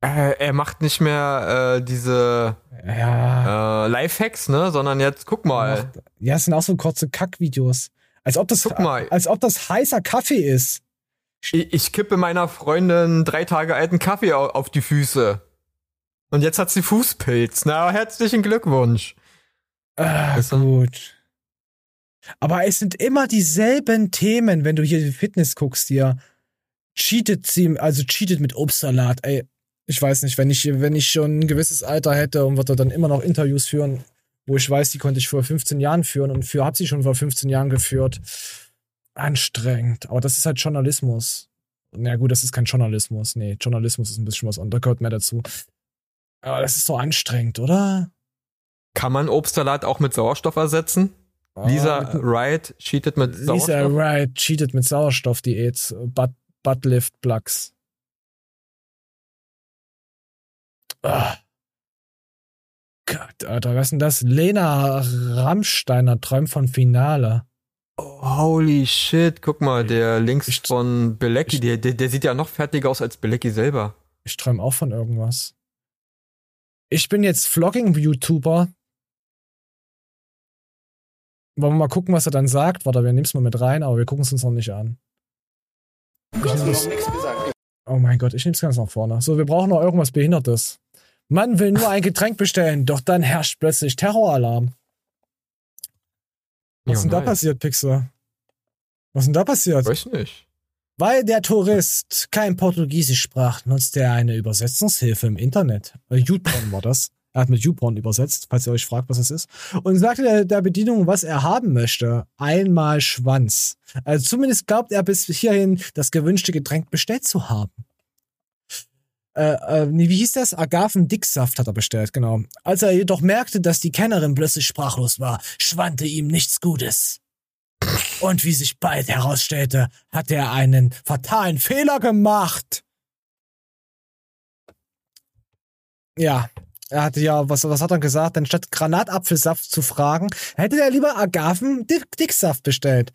Äh, er macht nicht mehr äh, diese ja. äh, Lifehacks, ne, sondern jetzt guck mal. Ja, es sind auch so kurze Kackvideos. Als ob das, guck mal. als ob das heißer Kaffee ist. Ich, ich kippe meiner Freundin drei Tage alten Kaffee auf die Füße. Und jetzt hat sie Fußpilz. Na, herzlichen Glückwunsch. Ah, weißt du? gut. Aber es sind immer dieselben Themen, wenn du hier die Fitness guckst, hier. Cheatet sie, also cheatet mit Obstsalat, ey. Ich weiß nicht, wenn ich, wenn ich schon ein gewisses Alter hätte und würde dann immer noch Interviews führen, wo ich weiß, die konnte ich vor 15 Jahren führen und für hat sie schon vor 15 Jahren geführt. Anstrengend. Aber das ist halt Journalismus. Na gut, das ist kein Journalismus. Nee, Journalismus ist ein bisschen was und da gehört mehr dazu. Aber das ist so anstrengend, oder? Kann man Obstsalat auch mit Sauerstoff ersetzen? Oh, Lisa Wright cheatet mit Sauerstoff. Lisa Wright cheatet mit Sauerstoffdiät. Butt, Buttlift Plugs. Oh. Gott, Alter, was ist denn das? Lena Rammsteiner träumt von Finale. Oh, holy shit, guck mal, der links ich, von Belecki, der, der, der, sieht ja noch fertiger aus als Belecki selber. Ich träume auch von irgendwas. Ich bin jetzt Vlogging-YouTuber wollen wir mal gucken, was er dann sagt? Warte, wir nehmen es mal mit rein, aber wir gucken es uns noch nicht an. Oh mein Gott, ich nehme es ganz nach vorne. So, wir brauchen noch irgendwas Behindertes. Man will nur ein Getränk bestellen, doch dann herrscht plötzlich Terroralarm. Was ist denn da passiert, Pixel? Was ist denn da passiert? Weiß nicht. Weil der Tourist kein Portugiesisch sprach, nutzte er eine Übersetzungshilfe im Internet. Äh, YouPorn war das. Er hat mit YouPorn übersetzt, falls ihr euch fragt, was es ist. Und sagte der, der Bedienung, was er haben möchte. Einmal Schwanz. Also zumindest glaubt er bis hierhin, das gewünschte Getränk bestellt zu haben. Äh, äh, wie hieß das? Agaven-Dicksaft hat er bestellt, genau. Als er jedoch merkte, dass die Kennerin plötzlich sprachlos war, schwante ihm nichts Gutes. Und wie sich bald herausstellte, hat er einen fatalen Fehler gemacht. Ja, er hatte ja, was, was hat er gesagt? Denn statt Granatapfelsaft zu fragen, hätte er lieber Agaven-Dicksaft bestellt.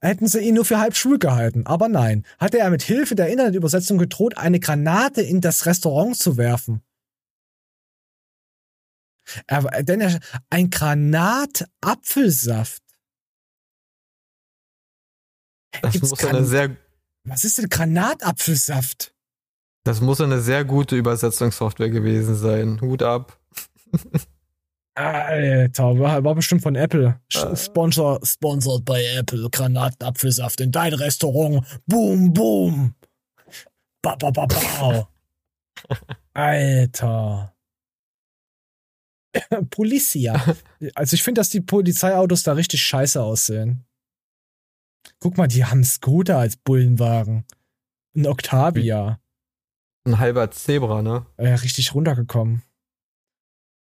Hätten sie ihn nur für halb schwul gehalten. Aber nein, hatte er mit Hilfe der Internetübersetzung gedroht, eine Granate in das Restaurant zu werfen. Er, denn er, ein Granatapfelsaft. Das Gibt's muss eine sehr. Was ist denn Granatapfelsaft? Das muss eine sehr gute Übersetzungssoftware gewesen sein. Hut ab. Alter, war, war bestimmt von Apple. Sponsor, sponsored by Apple. Granatenapfelsaft in dein Restaurant. Boom, boom. Ba, ba, ba, ba. Alter. Policia. Also ich finde, dass die Polizeiautos da richtig scheiße aussehen. Guck mal, die haben Scooter als Bullenwagen. Ein Octavia. Ein halber Zebra, ne? Ja, richtig runtergekommen.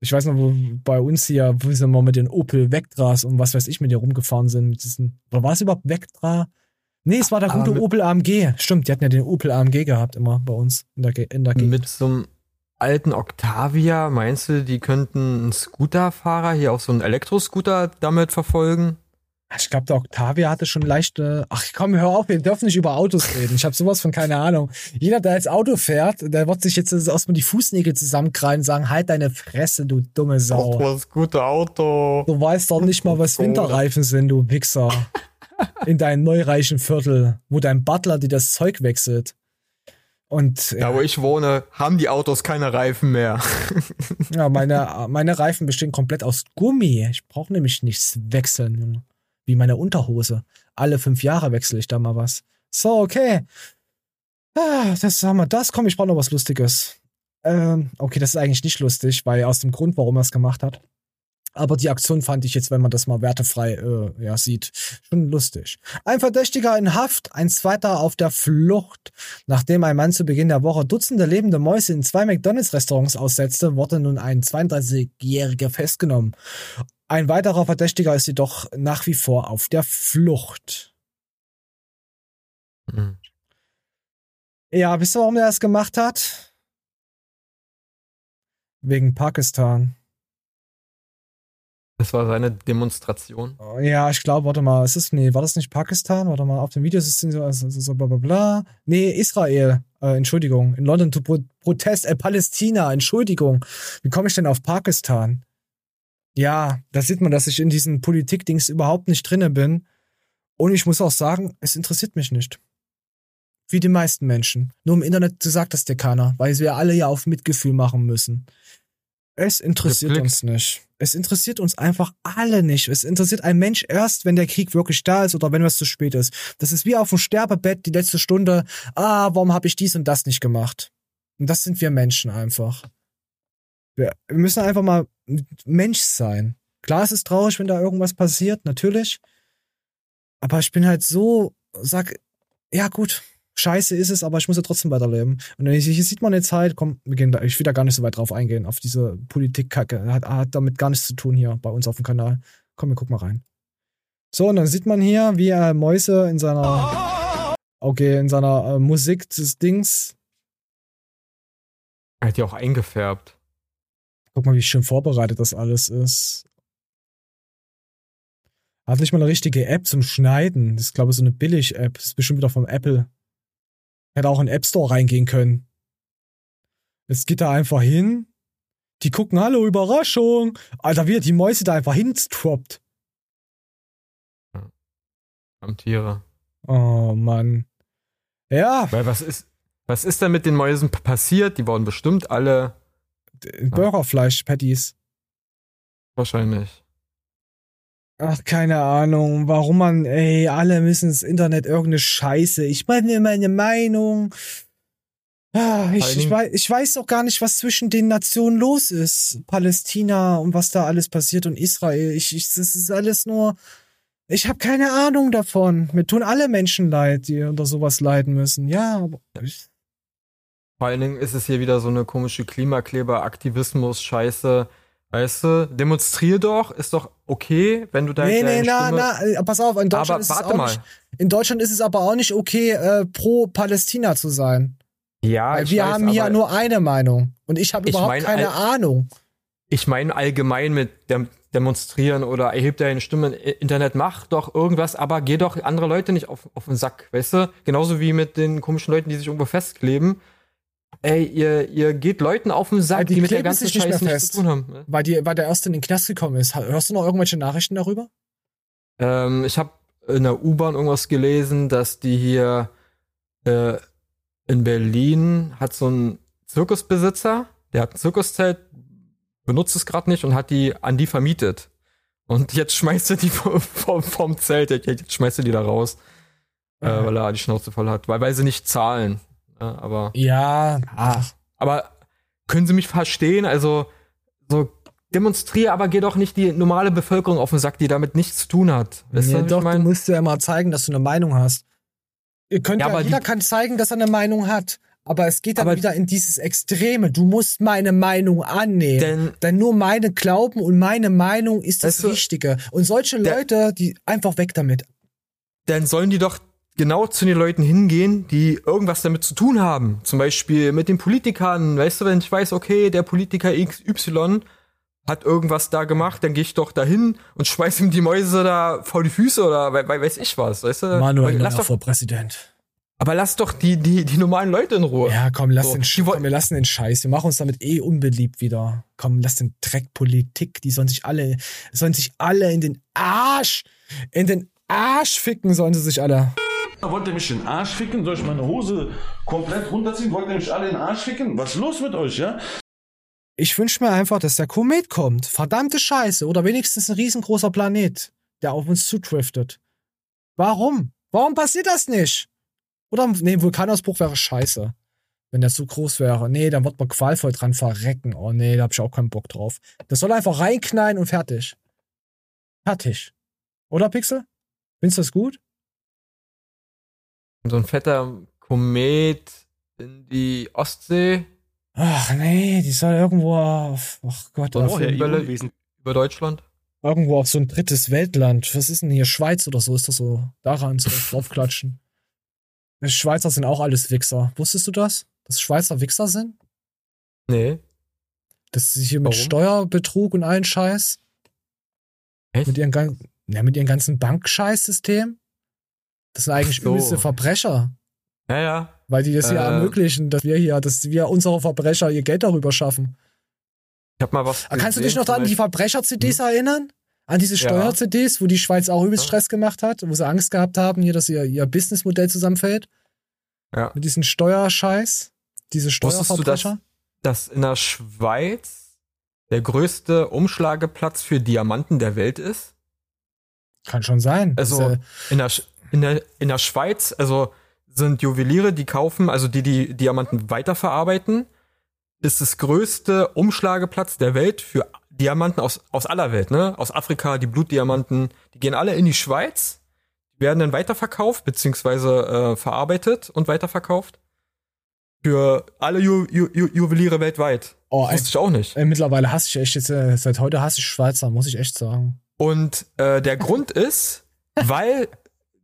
Ich weiß noch, wo bei uns hier, wo wir mal mit den Opel Vectras und was weiß ich mit dir rumgefahren sind. Mit diesen, oder war es überhaupt Vectra? Nee, es war der gute ah, Opel AMG. Stimmt, die hatten ja den Opel AMG gehabt immer bei uns in der, in der Gegend. Mit so einem alten Octavia, meinst du, die könnten einen Scooterfahrer hier auch so einen Elektroscooter damit verfolgen? Ich glaube, der Octavia hatte schon leichte. Ach komm, hör auf, wir dürfen nicht über Autos reden. Ich habe sowas von keine Ahnung. Jeder, der jetzt Auto fährt, der wird sich jetzt erstmal die Fußnägel zusammenkrallen und sagen: Halt deine Fresse, du dumme Sau. Das was gute Auto. Du weißt doch nicht mal, was Winterreifen sind, du Wichser. In deinem neureichen Viertel, wo dein Butler dir das Zeug wechselt. Und da, wo ich wohne, haben die Autos keine Reifen mehr. ja, meine, meine Reifen bestehen komplett aus Gummi. Ich brauche nämlich nichts wechseln, Junge. Wie meine Unterhose. Alle fünf Jahre wechsle ich da mal was. So, okay. Ah, das haben wir das. Komm, ich brauche noch was Lustiges. Ähm, okay, das ist eigentlich nicht lustig, weil aus dem Grund, warum er es gemacht hat. Aber die Aktion fand ich jetzt, wenn man das mal wertefrei äh, ja, sieht, schon lustig. Ein Verdächtiger in Haft, ein zweiter auf der Flucht. Nachdem ein Mann zu Beginn der Woche Dutzende lebende Mäuse in zwei McDonalds-Restaurants aussetzte, wurde nun ein 32-Jähriger festgenommen. Ein weiterer Verdächtiger ist jedoch nach wie vor auf der Flucht. Mhm. Ja, wisst ihr, warum er das gemacht hat? Wegen Pakistan. Das war seine Demonstration. Ja, ich glaube, warte mal, ist es, nee, war das nicht Pakistan? Warte mal, auf dem Video ist es so, also, so bla bla bla. Nee, Israel, äh, Entschuldigung. In London to Pro Protest, äh, Palästina, Entschuldigung. Wie komme ich denn auf Pakistan? Ja, da sieht man, dass ich in diesen Politikdings überhaupt nicht drinne bin. Und ich muss auch sagen, es interessiert mich nicht. Wie die meisten Menschen. Nur im Internet sagt das dir keiner, weil wir alle ja auf Mitgefühl machen müssen. Es interessiert uns nicht. Es interessiert uns einfach alle nicht. Es interessiert ein Mensch erst, wenn der Krieg wirklich da ist oder wenn es zu spät ist. Das ist wie auf dem Sterbebett die letzte Stunde. Ah, warum habe ich dies und das nicht gemacht? Und das sind wir Menschen einfach. Wir, müssen einfach mal Mensch sein. Klar, es ist traurig, wenn da irgendwas passiert, natürlich. Aber ich bin halt so, sag, ja gut, scheiße ist es, aber ich muss ja trotzdem weiterleben. Und hier sieht man jetzt halt, komm, wir gehen da, ich will da gar nicht so weit drauf eingehen, auf diese Politikkacke. Hat, hat damit gar nichts zu tun hier bei uns auf dem Kanal. Komm, wir gucken mal rein. So, und dann sieht man hier, wie er Mäuse in seiner, okay, in seiner äh, Musik des Dings. Er hat ja auch eingefärbt. Guck mal, wie schön vorbereitet das alles ist. Hat nicht mal eine richtige App zum Schneiden. Das ist, glaube ich, so eine Billig-App. Das ist bestimmt wieder vom Apple. Hätte auch in den App Store reingehen können. Jetzt geht er einfach hin. Die gucken, hallo, Überraschung. Alter, wie er die Mäuse da einfach hinstroppt. Am Tiere. Oh, Mann. Ja. Weil was ist, was ist denn mit den Mäusen passiert? Die wurden bestimmt alle. Burgerfleisch-Patties. Wahrscheinlich. Ach, keine Ahnung, warum man, ey, alle müssen ins Internet irgendeine Scheiße. Ich meine meine Meinung. Ah, ich, ich, weiß, ich weiß auch gar nicht, was zwischen den Nationen los ist. Palästina und was da alles passiert und Israel. Ich, ich, das ist alles nur. Ich habe keine Ahnung davon. Mir tun alle Menschen leid, die unter sowas leiden müssen. Ja, aber. Vor allen Dingen ist es hier wieder so eine komische Klimakleber-Aktivismus-Scheiße Weißt du, demonstrier doch, ist doch okay, wenn du da Nee, nee, na, na, äh, pass auf, in Deutschland aber, ist es auch mal. nicht, in Deutschland ist es aber auch nicht okay, äh, pro Palästina zu sein. Ja, Weil wir weiß, haben hier nur eine Meinung und ich habe überhaupt mein, keine Ahnung. Ich meine allgemein mit dem demonstrieren oder erhebt deine Stimme im Internet, mach doch irgendwas, aber geh doch andere Leute nicht auf, auf den Sack, weißt du? Genauso wie mit den komischen Leuten, die sich irgendwo festkleben ey, ihr, ihr geht Leuten auf den Sack, die, die mit der ganzen Scheiße nichts zu tun haben. Ne? Weil, die, weil der erste in den Knast gekommen ist. Hörst du noch irgendwelche Nachrichten darüber? Ähm, ich habe in der U-Bahn irgendwas gelesen, dass die hier äh, in Berlin hat so ein Zirkusbesitzer, der hat ein Zirkuszelt, benutzt es gerade nicht und hat die an die vermietet. Und jetzt schmeißt er die vom, vom Zelt, jetzt schmeißt er die da raus, äh, weil er die Schnauze voll hat, weil, weil sie nicht zahlen. Aber. Ja. Ach. Aber können Sie mich verstehen? Also, so demonstriere, aber geh doch nicht die normale Bevölkerung auf den Sack, die damit nichts zu tun hat. Weißt nee, du, doch, ich mein? du musst ja immer zeigen, dass du eine Meinung hast. Ihr könnt ja, ja jeder kann zeigen, dass er eine Meinung hat. Aber es geht dann aber wieder in dieses Extreme. Du musst meine Meinung annehmen. Denn, denn nur meine Glauben und meine Meinung ist das Wichtige. Und solche Leute, die einfach weg damit. Dann sollen die doch genau zu den Leuten hingehen, die irgendwas damit zu tun haben. Zum Beispiel mit den Politikern. Weißt du, wenn ich weiß, okay, der Politiker XY hat irgendwas da gemacht, dann gehe ich doch dahin und schmeiß ihm die Mäuse da vor die Füße oder we weiß ich was, weißt du? Manuel lass doch, vor Präsident. Aber lass doch die, die, die normalen Leute in Ruhe. Ja, komm, lass so. den Sch komm, wir lassen den Scheiß. Wir machen uns damit eh unbeliebt wieder. Komm, lass den Dreck Politik. Die sollen sich alle, sollen sich alle in den Arsch, in den Arsch ficken, sollen sie sich alle. Wollt ihr mich in den Arsch ficken? Soll ich meine Hose komplett runterziehen? Wollt ihr mich alle in den Arsch ficken? Was ist los mit euch, ja? Ich wünsche mir einfach, dass der Komet kommt. Verdammte Scheiße. Oder wenigstens ein riesengroßer Planet, der auf uns zudriftet. Warum? Warum passiert das nicht? Oder, nee, Vulkanausbruch wäre scheiße. Wenn der zu groß wäre. Nee, dann wird man qualvoll dran verrecken. Oh nee, da hab ich auch keinen Bock drauf. Das soll einfach reinknallen und fertig. Fertig. Oder, Pixel? Findest du das gut? So ein fetter Komet in die Ostsee. Ach nee, die soll irgendwo auf, ach Gott, auf Bälle über Deutschland. Irgendwo auf so ein drittes Weltland. Was ist denn hier? Schweiz oder so ist das so. Daran so draufklatschen. Schweizer sind auch alles Wichser. Wusstest du das? Dass Schweizer Wichser sind? Nee. Dass sie hier mit Warum? Steuerbetrug und allen Scheiß. Echt? Mit ihren, ja, mit ihren ganzen Bankscheißsystem. Das sind eigentlich so. übelste Verbrecher. Ja, ja. Weil die das hier äh, ermöglichen, dass wir hier, dass wir unsere Verbrecher ihr Geld darüber schaffen. Ich hab mal was. Gesehen, Kannst du dich noch an die Verbrecher-CDs hm? erinnern? An diese Steuer-CDs, wo die Schweiz auch übelst Stress gemacht hat, wo sie Angst gehabt haben, hier, dass ihr, ihr Businessmodell zusammenfällt. Ja. Mit diesem Steuerscheiß. Diese Steuerverbrecher. Du, dass, dass in der Schweiz der größte Umschlageplatz für Diamanten der Welt ist? Kann schon sein. Also in der, in der, in der Schweiz, also sind Juweliere, die kaufen, also die die Diamanten weiterverarbeiten, ist das größte Umschlageplatz der Welt für Diamanten aus, aus aller Welt, ne? Aus Afrika, die Blutdiamanten, die gehen alle in die Schweiz, werden dann weiterverkauft, beziehungsweise äh, verarbeitet und weiterverkauft. Für alle Ju Ju Ju Juweliere weltweit. Oh, das wusste ich auch nicht. Äh, mittlerweile hasse ich echt jetzt, äh, seit heute hasse ich Schweizer, muss ich echt sagen. Und äh, der Grund ist, weil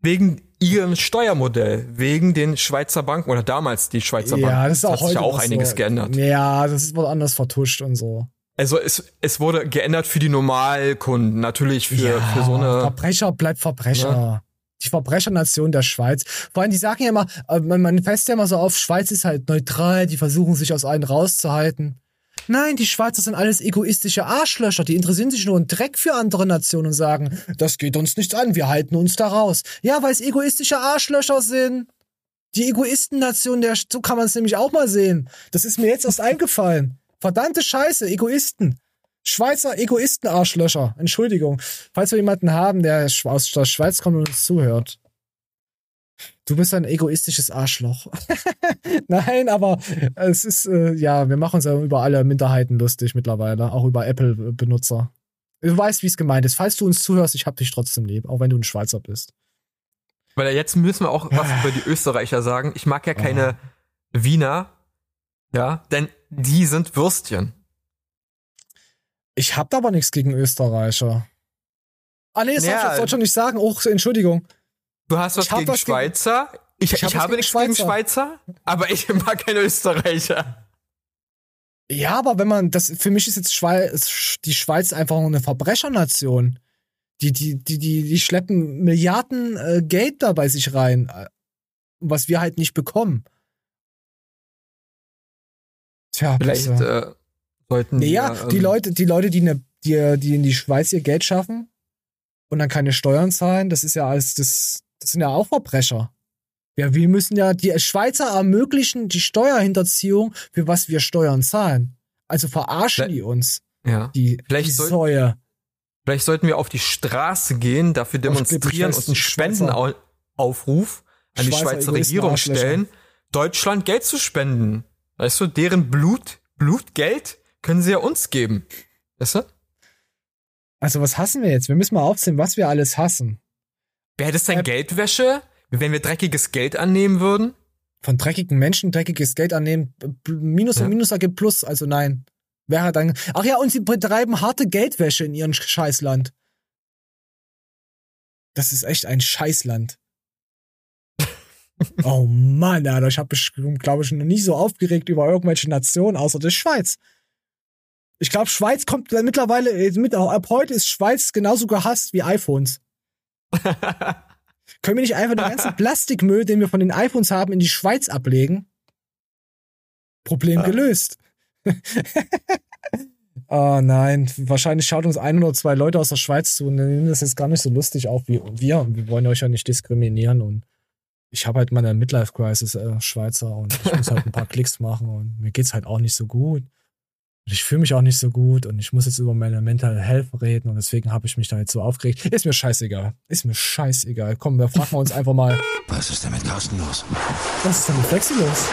wegen ihrem Steuermodell, wegen den Schweizer Banken oder damals die Schweizer Banken. Ja, das ist auch hat sich auch einiges so. geändert. Ja, das wird anders vertuscht und so. Also es, es wurde geändert für die Normalkunden, natürlich für, ja, für so eine. Verbrecher bleibt Verbrecher. Ja. Die Verbrechernation der Schweiz. Vor allem, die sagen ja immer, äh, man, man fest ja immer so auf, Schweiz ist halt neutral, die versuchen sich aus allen rauszuhalten. Nein, die Schweizer sind alles egoistische Arschlöcher, die interessieren sich nur einen Dreck für andere Nationen und sagen, das geht uns nichts an, wir halten uns da raus. Ja, weil es egoistische Arschlöcher sind. Die Egoistennation, der, so kann man es nämlich auch mal sehen. Das ist mir jetzt erst eingefallen. Verdammte Scheiße, Egoisten. Schweizer Egoisten-Arschlöcher. Entschuldigung. Falls wir jemanden haben, der aus der Schweiz kommt und uns zuhört. Du bist ein egoistisches Arschloch. Nein, aber es ist, äh, ja, wir machen uns ja über alle Minderheiten lustig mittlerweile, auch über Apple-Benutzer. Du weißt, wie es gemeint ist. Falls du uns zuhörst, ich hab dich trotzdem lieb, auch wenn du ein Schweizer bist. Weil jetzt müssen wir auch was über die Österreicher sagen. Ich mag ja keine oh. Wiener, ja, denn die sind Würstchen. Ich hab aber nichts gegen Österreicher. Ah, nee, das ja. darf ich jetzt schon nicht sagen. Oh, Entschuldigung. Du hast was gegen was Schweizer? Gegen, ich, ich, ich habe nichts gegen Schweizer, aber ich mag keine Österreicher. Ja, aber wenn man, das, für mich ist jetzt Schweiz, die Schweiz einfach eine Verbrechernation. Die, die, die, die, die schleppen Milliarden äh, Geld da bei sich rein, äh, was wir halt nicht bekommen. Tja, vielleicht äh, sollten naja, wir, ähm, die Leute, die Leute, die, ne, die, die in die Schweiz ihr Geld schaffen und dann keine Steuern zahlen, das ist ja alles das, das sind ja auch Verbrecher. Ja, wir müssen ja, die Schweizer ermöglichen die Steuerhinterziehung, für was wir Steuern zahlen. Also verarschen vielleicht, die uns. Ja. Die, vielleicht die Säue. Vielleicht sollten wir auf die Straße gehen, dafür demonstrieren und einen Spendenaufruf an die Schweizer Regierung stellen, Deutschland Geld zu spenden. Weißt du, deren Blut, Blutgeld können sie ja uns geben. Weißt du? Also was hassen wir jetzt? Wir müssen mal aufzählen, was wir alles hassen. Wäre das denn äh, Geldwäsche, wenn wir dreckiges Geld annehmen würden? Von dreckigen Menschen dreckiges Geld annehmen, Minus ja. und Minus ergibt Plus, also nein. Wäre dann. Ach ja, und sie betreiben harte Geldwäsche in ihrem Scheißland. Das ist echt ein Scheißland. oh Mann, Alter, ich habe mich, glaube ich, noch nie so aufgeregt über irgendwelche Nationen außer der Schweiz. Ich glaube, Schweiz kommt mittlerweile, äh, mit, ab heute ist Schweiz genauso gehasst wie iPhones. Können wir nicht einfach den ganzen Plastikmüll, den wir von den iPhones haben, in die Schweiz ablegen? Problem gelöst. oh nein, wahrscheinlich schaut uns ein oder zwei Leute aus der Schweiz zu und nehmen das jetzt gar nicht so lustig auf wie wir. Wir wollen euch ja nicht diskriminieren und ich habe halt meine Midlife Crisis äh, Schweizer und ich muss halt ein paar Klicks machen und mir geht's halt auch nicht so gut. Und ich fühle mich auch nicht so gut und ich muss jetzt über meine Mental Health reden und deswegen habe ich mich da jetzt so aufgeregt. Ist mir scheißegal. Ist mir scheißegal. Komm, wir fragen uns einfach mal. Was ist denn mit Carsten los? Was ist denn mit Flexi los?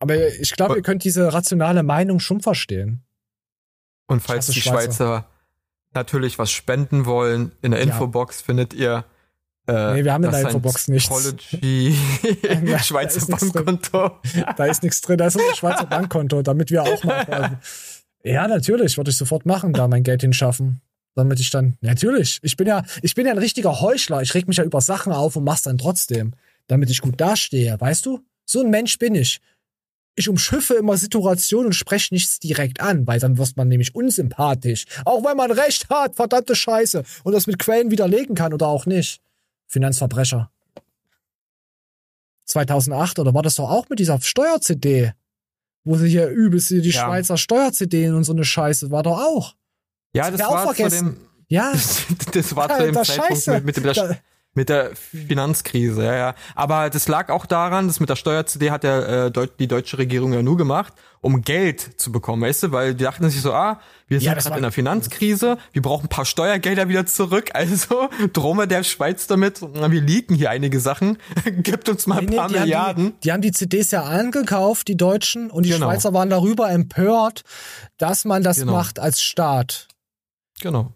Aber ich glaube, ihr könnt diese rationale Meinung schon verstehen. Und falls die Schweizer. Schweizer natürlich was spenden wollen, in der ja. Infobox findet ihr äh, nee, wir haben in der Infobox nichts. Ja, Schweizer da Bankkonto. Da ist nichts drin, da ist ein Schweizer Bankkonto, damit wir auch mal. ja, natürlich, würde ich sofort machen, da mein Geld hinschaffen. Damit ich dann, natürlich, ich bin ja, ich bin ja ein richtiger Heuchler. Ich reg mich ja über Sachen auf und mach's dann trotzdem. Damit ich gut dastehe, weißt du? So ein Mensch bin ich. Ich umschiffe immer Situationen und spreche nichts direkt an, weil dann wird man nämlich unsympathisch. Auch wenn man recht hat, verdammte Scheiße. Und das mit Quellen widerlegen kann oder auch nicht. Finanzverbrecher. 2008 oder war das doch auch mit dieser Steuer-CD? Wo sie hier übelst die ja. Schweizer Steuer-CD und so eine Scheiße war doch auch. Ja, das, das war zu dem, ja. das war zu dem Zeitpunkt Scheiße. mit, mit dem, da, mit der Finanzkrise, ja, ja. Aber das lag auch daran, dass mit der Steuer-CD hat der, äh, die deutsche Regierung ja nur gemacht, um Geld zu bekommen, weißt du? Weil die dachten sich so, ah, wir sind ja, gerade in der Finanzkrise, wir brauchen ein paar Steuergelder wieder zurück, also drohen der Schweiz damit, wir leaken hier einige Sachen, gibt uns mal ein nee, paar nee, die Milliarden. Haben die, die, haben die CDs ja angekauft, die Deutschen, und die genau. Schweizer waren darüber empört, dass man das genau. macht als Staat. Genau.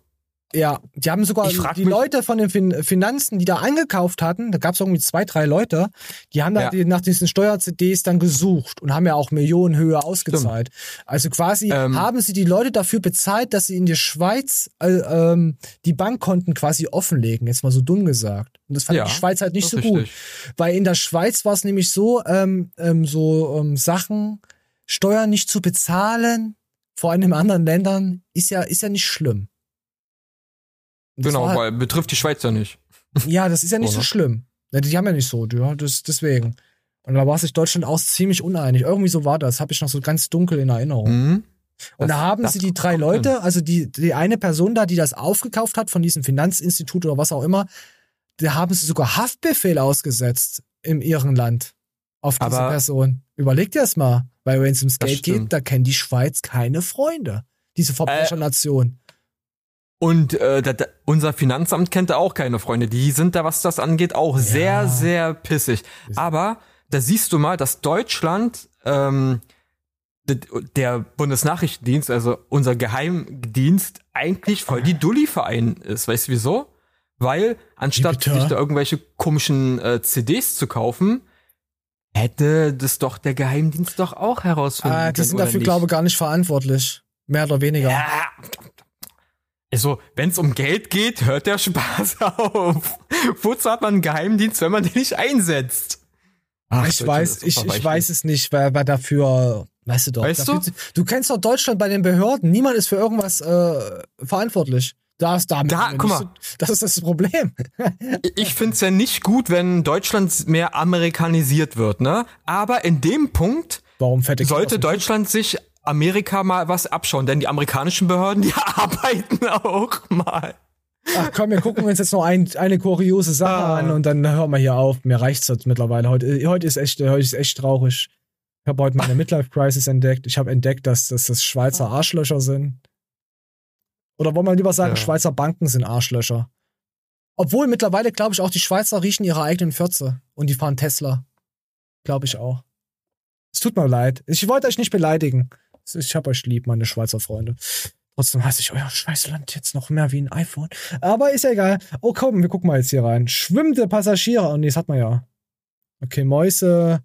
Ja, die haben sogar die Leute von den fin Finanzen, die da eingekauft hatten, da gab es irgendwie zwei, drei Leute, die haben ja. da nach diesen Steuer-CDs dann gesucht und haben ja auch Millionenhöhe ausgezahlt. Stimmt. Also quasi ähm, haben sie die Leute dafür bezahlt, dass sie in die Schweiz äh, ähm, die Bankkonten quasi offenlegen, jetzt mal so dumm gesagt. Und das fand ja, die Schweiz halt nicht so richtig. gut. Weil in der Schweiz war es nämlich so, ähm, ähm, so ähm, Sachen, Steuern nicht zu bezahlen, vor allem in anderen Ländern, ist ja, ist ja nicht schlimm. Genau, halt, weil betrifft die Schweiz ja nicht. Ja, das ist ja nicht so schlimm. Die haben ja nicht so, ja, das, deswegen. Und da war sich Deutschland auch ziemlich uneinig. Irgendwie so war das, habe ich noch so ganz dunkel in Erinnerung. Mhm. Und das, da haben sie die drei Leute, also die, die eine Person da, die das aufgekauft hat von diesem Finanzinstitut oder was auch immer, da haben sie sogar Haftbefehl ausgesetzt in ihrem Land auf diese Aber Person. Überleg dir das mal, weil wenn es ums Geld geht, da kennt die Schweiz keine Freunde. Diese Verbrechernation. Äh, und äh, da, da, unser Finanzamt kennt da auch keine Freunde. Die sind da, was das angeht, auch ja. sehr, sehr pissig. Aber da siehst du mal, dass Deutschland ähm, der Bundesnachrichtendienst, also unser Geheimdienst, eigentlich voll die Dulli-Verein ist. Weißt du wieso? Weil anstatt sich da irgendwelche komischen äh, CDs zu kaufen, hätte das doch der Geheimdienst doch auch herausfinden ah, Die sind dafür, glaube ich, gar nicht verantwortlich. Mehr oder weniger. Ja, also, wenn es um Geld geht, hört der Spaß auf. Wozu hat man einen Geheimdienst, wenn man den nicht einsetzt? Ach, ich weiß, ich, ich weiß es nicht, weil, weil dafür, weißt du doch. Weißt dafür, du? Du kennst doch Deutschland bei den Behörden. Niemand ist für irgendwas äh, verantwortlich. Da ist da, da guck mal, das ist das Problem. ich find's ja nicht gut, wenn Deutschland mehr amerikanisiert wird, ne? Aber in dem Punkt Warum sollte Deutschland sich Amerika mal was abschauen, denn die amerikanischen Behörden, die arbeiten auch mal. Ach komm, wir gucken uns jetzt noch ein, eine kuriose Sache ah. an und dann hören wir hier auf. Mir reicht's jetzt mittlerweile. Heute, heute ist echt, heute ist echt traurig. Ich habe heute meine Midlife Crisis entdeckt. Ich habe entdeckt, dass, dass das Schweizer Arschlöcher sind. Oder wollen wir lieber sagen, ja. Schweizer Banken sind Arschlöcher. Obwohl mittlerweile, glaube ich, auch die Schweizer riechen ihre eigenen Fürze und die fahren Tesla. Glaube ich auch. Es tut mir leid. Ich wollte euch nicht beleidigen. Ich hab euch lieb, meine Schweizer Freunde. Trotzdem hasse ich euer Schweißland jetzt noch mehr wie ein iPhone. Aber ist ja egal. Oh komm, wir gucken mal jetzt hier rein. Schwimmende Passagiere. Oh nee, das hat man ja. Okay, Mäuse.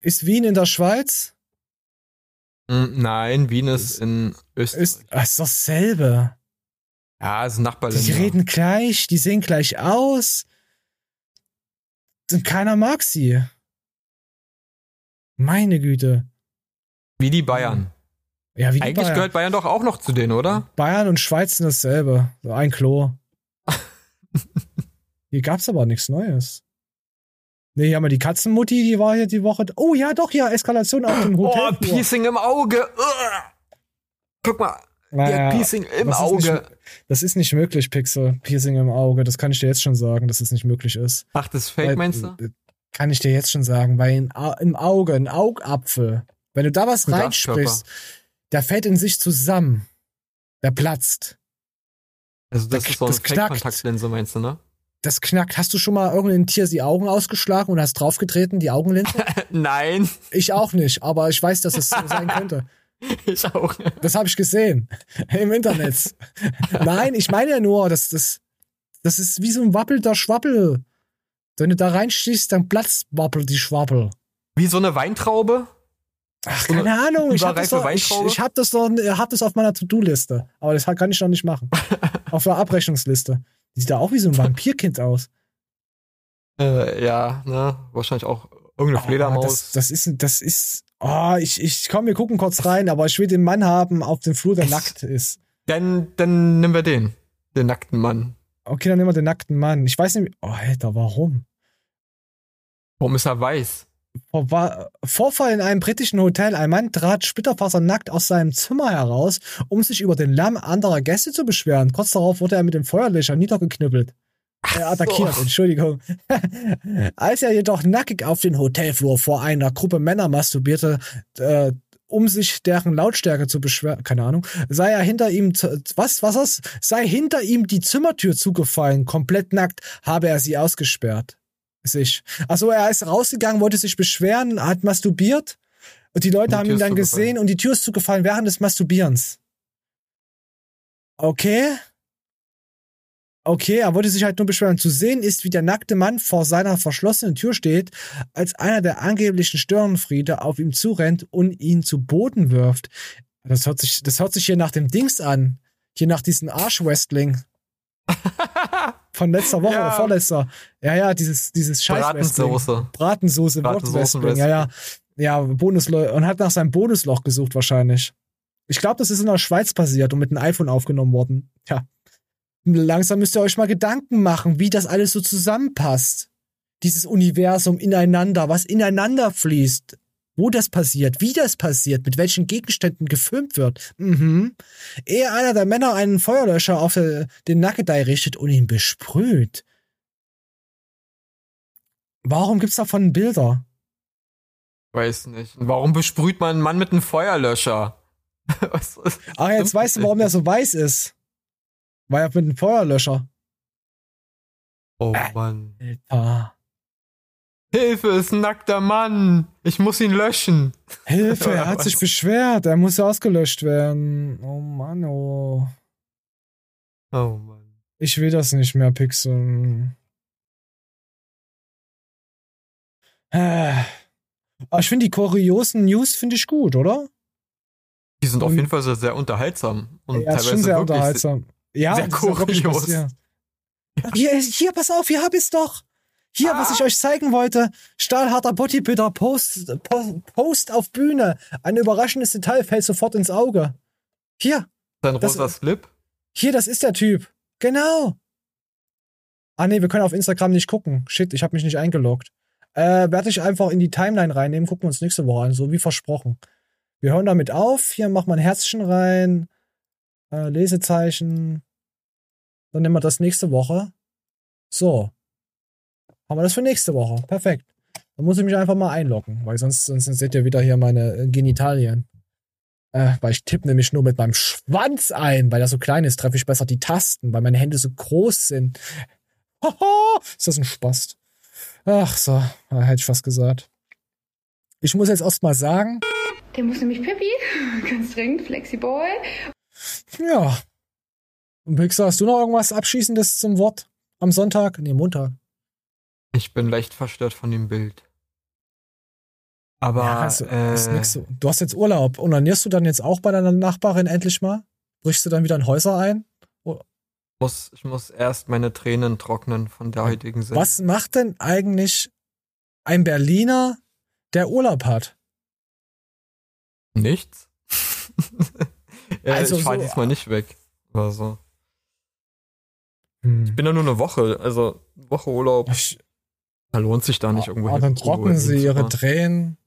Ist Wien in der Schweiz? Hm, nein, Wien ist in Österreich. Ist, das ist dasselbe. Ja, es ist Nachbarländer. Die reden gleich, die sehen gleich aus. Und keiner mag sie. Meine Güte. Wie die Bayern. Ja, wie die Eigentlich Bayern. gehört Bayern doch auch noch zu denen, oder? Bayern und Schweiz sind dasselbe. So ein Klo. hier gab's aber nichts Neues. Nee, hier haben wir die Katzenmutti, die war hier die Woche. Oh ja, doch, ja, Eskalation auf dem Hotel. Oh, Piercing im Auge. Guck mal. Naja, Piercing im das Auge. Ist nicht, das ist nicht möglich, Pixel. Piercing im Auge. Das kann ich dir jetzt schon sagen, dass es nicht möglich ist. Ach, das ist Fake, weil, meinst du? Kann ich dir jetzt schon sagen, weil im Auge, ein Augapfel, wenn du da was reinsprichst, der fällt in sich zusammen. Der platzt. Also das, das ist so eine Fake-Kontaktlinse, meinst du, ne? Das knackt. Hast du schon mal irgendein Tier die Augen ausgeschlagen und hast draufgetreten, die Augenlinse? Nein. Ich auch nicht, aber ich weiß, dass es so sein könnte. Ich auch. Das habe ich gesehen. Im Internet. Nein, ich meine ja nur, dass das, das ist wie so ein wappelnder Schwappel. Wenn du da reinstichst, dann platzt wappelt die Schwappel. Wie so eine Weintraube? Ach, keine Ahnung. Ich habe das, doch, ich, ich hab das, doch, hab das auf meiner To-Do-Liste. Aber das kann ich noch nicht machen. auf der Abrechnungsliste. Die sieht da auch wie so ein Vampirkind aus. Äh, ja, ne? Wahrscheinlich auch irgendeine oh, Fledermaus. Das, das, ist, das ist. Oh, ich, ich komm, wir gucken kurz rein, aber ich will den Mann haben auf dem Flur, der nackt ist. Dann, dann nehmen wir den. Den nackten Mann. Okay, dann nehmen wir den nackten Mann. Ich weiß nicht. Oh, Alter, warum? Warum ist er weiß? Vorfall in einem britischen Hotel. Ein Mann trat splitterfasernackt aus seinem Zimmer heraus, um sich über den Lärm anderer Gäste zu beschweren. Kurz darauf wurde er mit dem Feuerlöscher niedergeknüppelt. Äh, attackiert, so. Entschuldigung. Als er jedoch nackig auf den Hotelflur vor einer Gruppe Männer masturbierte, äh, um sich deren Lautstärke zu beschweren, keine Ahnung, sei er hinter ihm, was, was das? Sei hinter ihm die Zimmertür zugefallen, komplett nackt, habe er sie ausgesperrt sich. Achso, er ist rausgegangen, wollte sich beschweren, hat masturbiert und die Leute die haben ihn dann gesehen und die Tür ist zugefallen während des Masturbierens. Okay. Okay, er wollte sich halt nur beschweren. Zu sehen ist, wie der nackte Mann vor seiner verschlossenen Tür steht, als einer der angeblichen Störenfriede auf ihm zurennt und ihn zu Boden wirft. Das hört sich, das hört sich hier nach dem Dings an. Hier nach diesem Arschwrestling. Von letzter Woche ja. oder vorletzter. Ja, ja, dieses, dieses scheiß Bratensoße. Bratensoße, Bratensoße Ja, ja. Ja, Bonusloch. Und hat nach seinem Bonusloch gesucht wahrscheinlich. Ich glaube, das ist in der Schweiz passiert und mit einem iPhone aufgenommen worden. Ja. Langsam müsst ihr euch mal Gedanken machen, wie das alles so zusammenpasst. Dieses Universum ineinander, was ineinander fließt wo das passiert, wie das passiert, mit welchen Gegenständen gefilmt wird. Mhm. Ehe einer der Männer einen Feuerlöscher auf den Nackedei richtet und ihn besprüht. Warum gibt's davon Bilder? Weiß nicht. Warum besprüht man einen Mann mit einem Feuerlöscher? was, was Ach, jetzt weißt du, warum der so weiß ist. Weil er mit einem Feuerlöscher. Oh Mann. Alter. Hilfe, ist ein nackter Mann. Ich muss ihn löschen. Hilfe, er hat sich beschwert. Er muss ausgelöscht werden. Oh Mann, oh. Oh Mann. Ich will das nicht mehr, Pixel. Aber ich finde die kuriosen News finde ich gut, oder? Die sind auf jeden Fall sehr, sehr unterhaltsam. Und ja, teilweise schon sehr unterhaltsam. Ja, sehr kurios. Ja hier, hier, pass auf, hier hab ich's doch. Hier, ah. was ich euch zeigen wollte. Stahlharter Bodybuilder Post, Post auf Bühne. Ein überraschendes Detail fällt sofort ins Auge. Hier. Sein rosa Slip? Hier, das ist der Typ. Genau. Ah nee, wir können auf Instagram nicht gucken. Shit, ich habe mich nicht eingeloggt. Äh, werde ich einfach in die Timeline reinnehmen, gucken wir uns nächste Woche an, so wie versprochen. Wir hören damit auf. Hier machen wir ein Herzchen rein. Äh, Lesezeichen. Dann nehmen wir das nächste Woche. So. Haben wir das für nächste Woche. Perfekt. Dann muss ich mich einfach mal einloggen, weil sonst, sonst seht ihr wieder hier meine äh, Genitalien. Äh, weil ich tippe nämlich nur mit meinem Schwanz ein, weil er so klein ist, treffe ich besser die Tasten, weil meine Hände so groß sind. Haha, ist das ein Spaß. Ach so, hätte ich fast gesagt. Ich muss jetzt erst mal sagen. Der muss nämlich Pippi, ganz dringend, Flexiboy. Ja. Und Pixar, hast du noch irgendwas Abschließendes zum Wort am Sonntag? Nee, Montag. Ich bin leicht verstört von dem Bild. Aber ja, also, äh, so. du hast jetzt Urlaub. Onanierst du dann jetzt auch bei deiner Nachbarin endlich mal? Brichst du dann wieder in Häuser ein? Muss, ich muss erst meine Tränen trocknen von der heutigen Sendung. Was macht denn eigentlich ein Berliner, der Urlaub hat? Nichts. also ich fahre so, diesmal nicht weg. Oder so. Hm. Ich bin ja nur eine Woche, also Woche Urlaub. Ich, da lohnt sich da nicht irgendwo hin. dann trocknen sie ihre Tränen.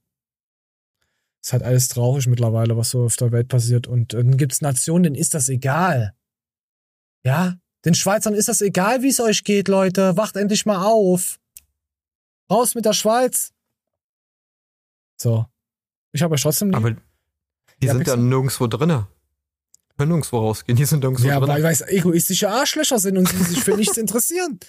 Ist halt alles traurig mittlerweile, was so auf der Welt passiert. Und dann gibt's Nationen, denen ist das egal. Ja? Den Schweizern ist das egal, wie es euch geht, Leute. Wacht endlich mal auf. Raus mit der Schweiz. So. Ich habe euch trotzdem. Aber die ja, sind ja nirgendwo drinne. Können nirgendwo rausgehen, die sind nirgendwo ja, drinne. Ja, weil es egoistische Arschlöcher sind und sie sich für nichts interessieren.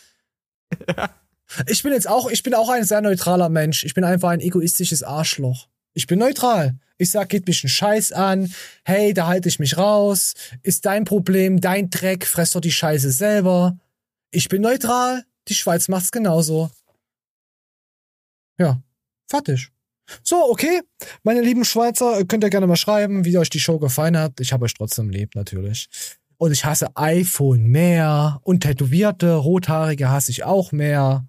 ja. Ich bin jetzt auch, ich bin auch ein sehr neutraler Mensch. Ich bin einfach ein egoistisches Arschloch. Ich bin neutral. Ich sag, geht mich ein Scheiß an. Hey, da halte ich mich raus. Ist dein Problem, dein Dreck, fress doch die Scheiße selber. Ich bin neutral. Die Schweiz macht's genauso. Ja, fertig. So, okay. Meine lieben Schweizer, könnt ihr gerne mal schreiben, wie euch die Show gefallen hat. Ich habe euch trotzdem lieb, natürlich. Und ich hasse iPhone mehr. Und Tätowierte, Rothaarige hasse ich auch mehr.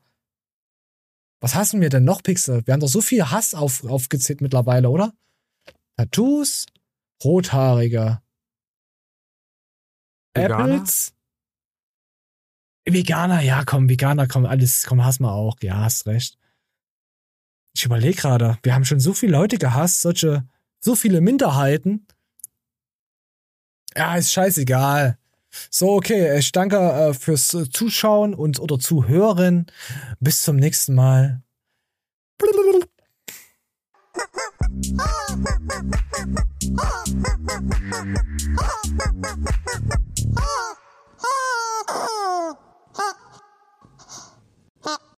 Was hassen wir denn noch, Pixel? Wir haben doch so viel Hass auf, aufgezählt mittlerweile, oder? Tattoos, Rothaarige. Veganer? Apples. Veganer, ja, komm, Veganer, komm, alles, komm, hass mal auch. Ja, hast recht. Ich überlege gerade, wir haben schon so viele Leute gehasst, solche, so viele Minderheiten. Ja, ist scheißegal. So, okay. Äh, ich danke äh, fürs äh, Zuschauen und oder Zuhören. Bis zum nächsten Mal.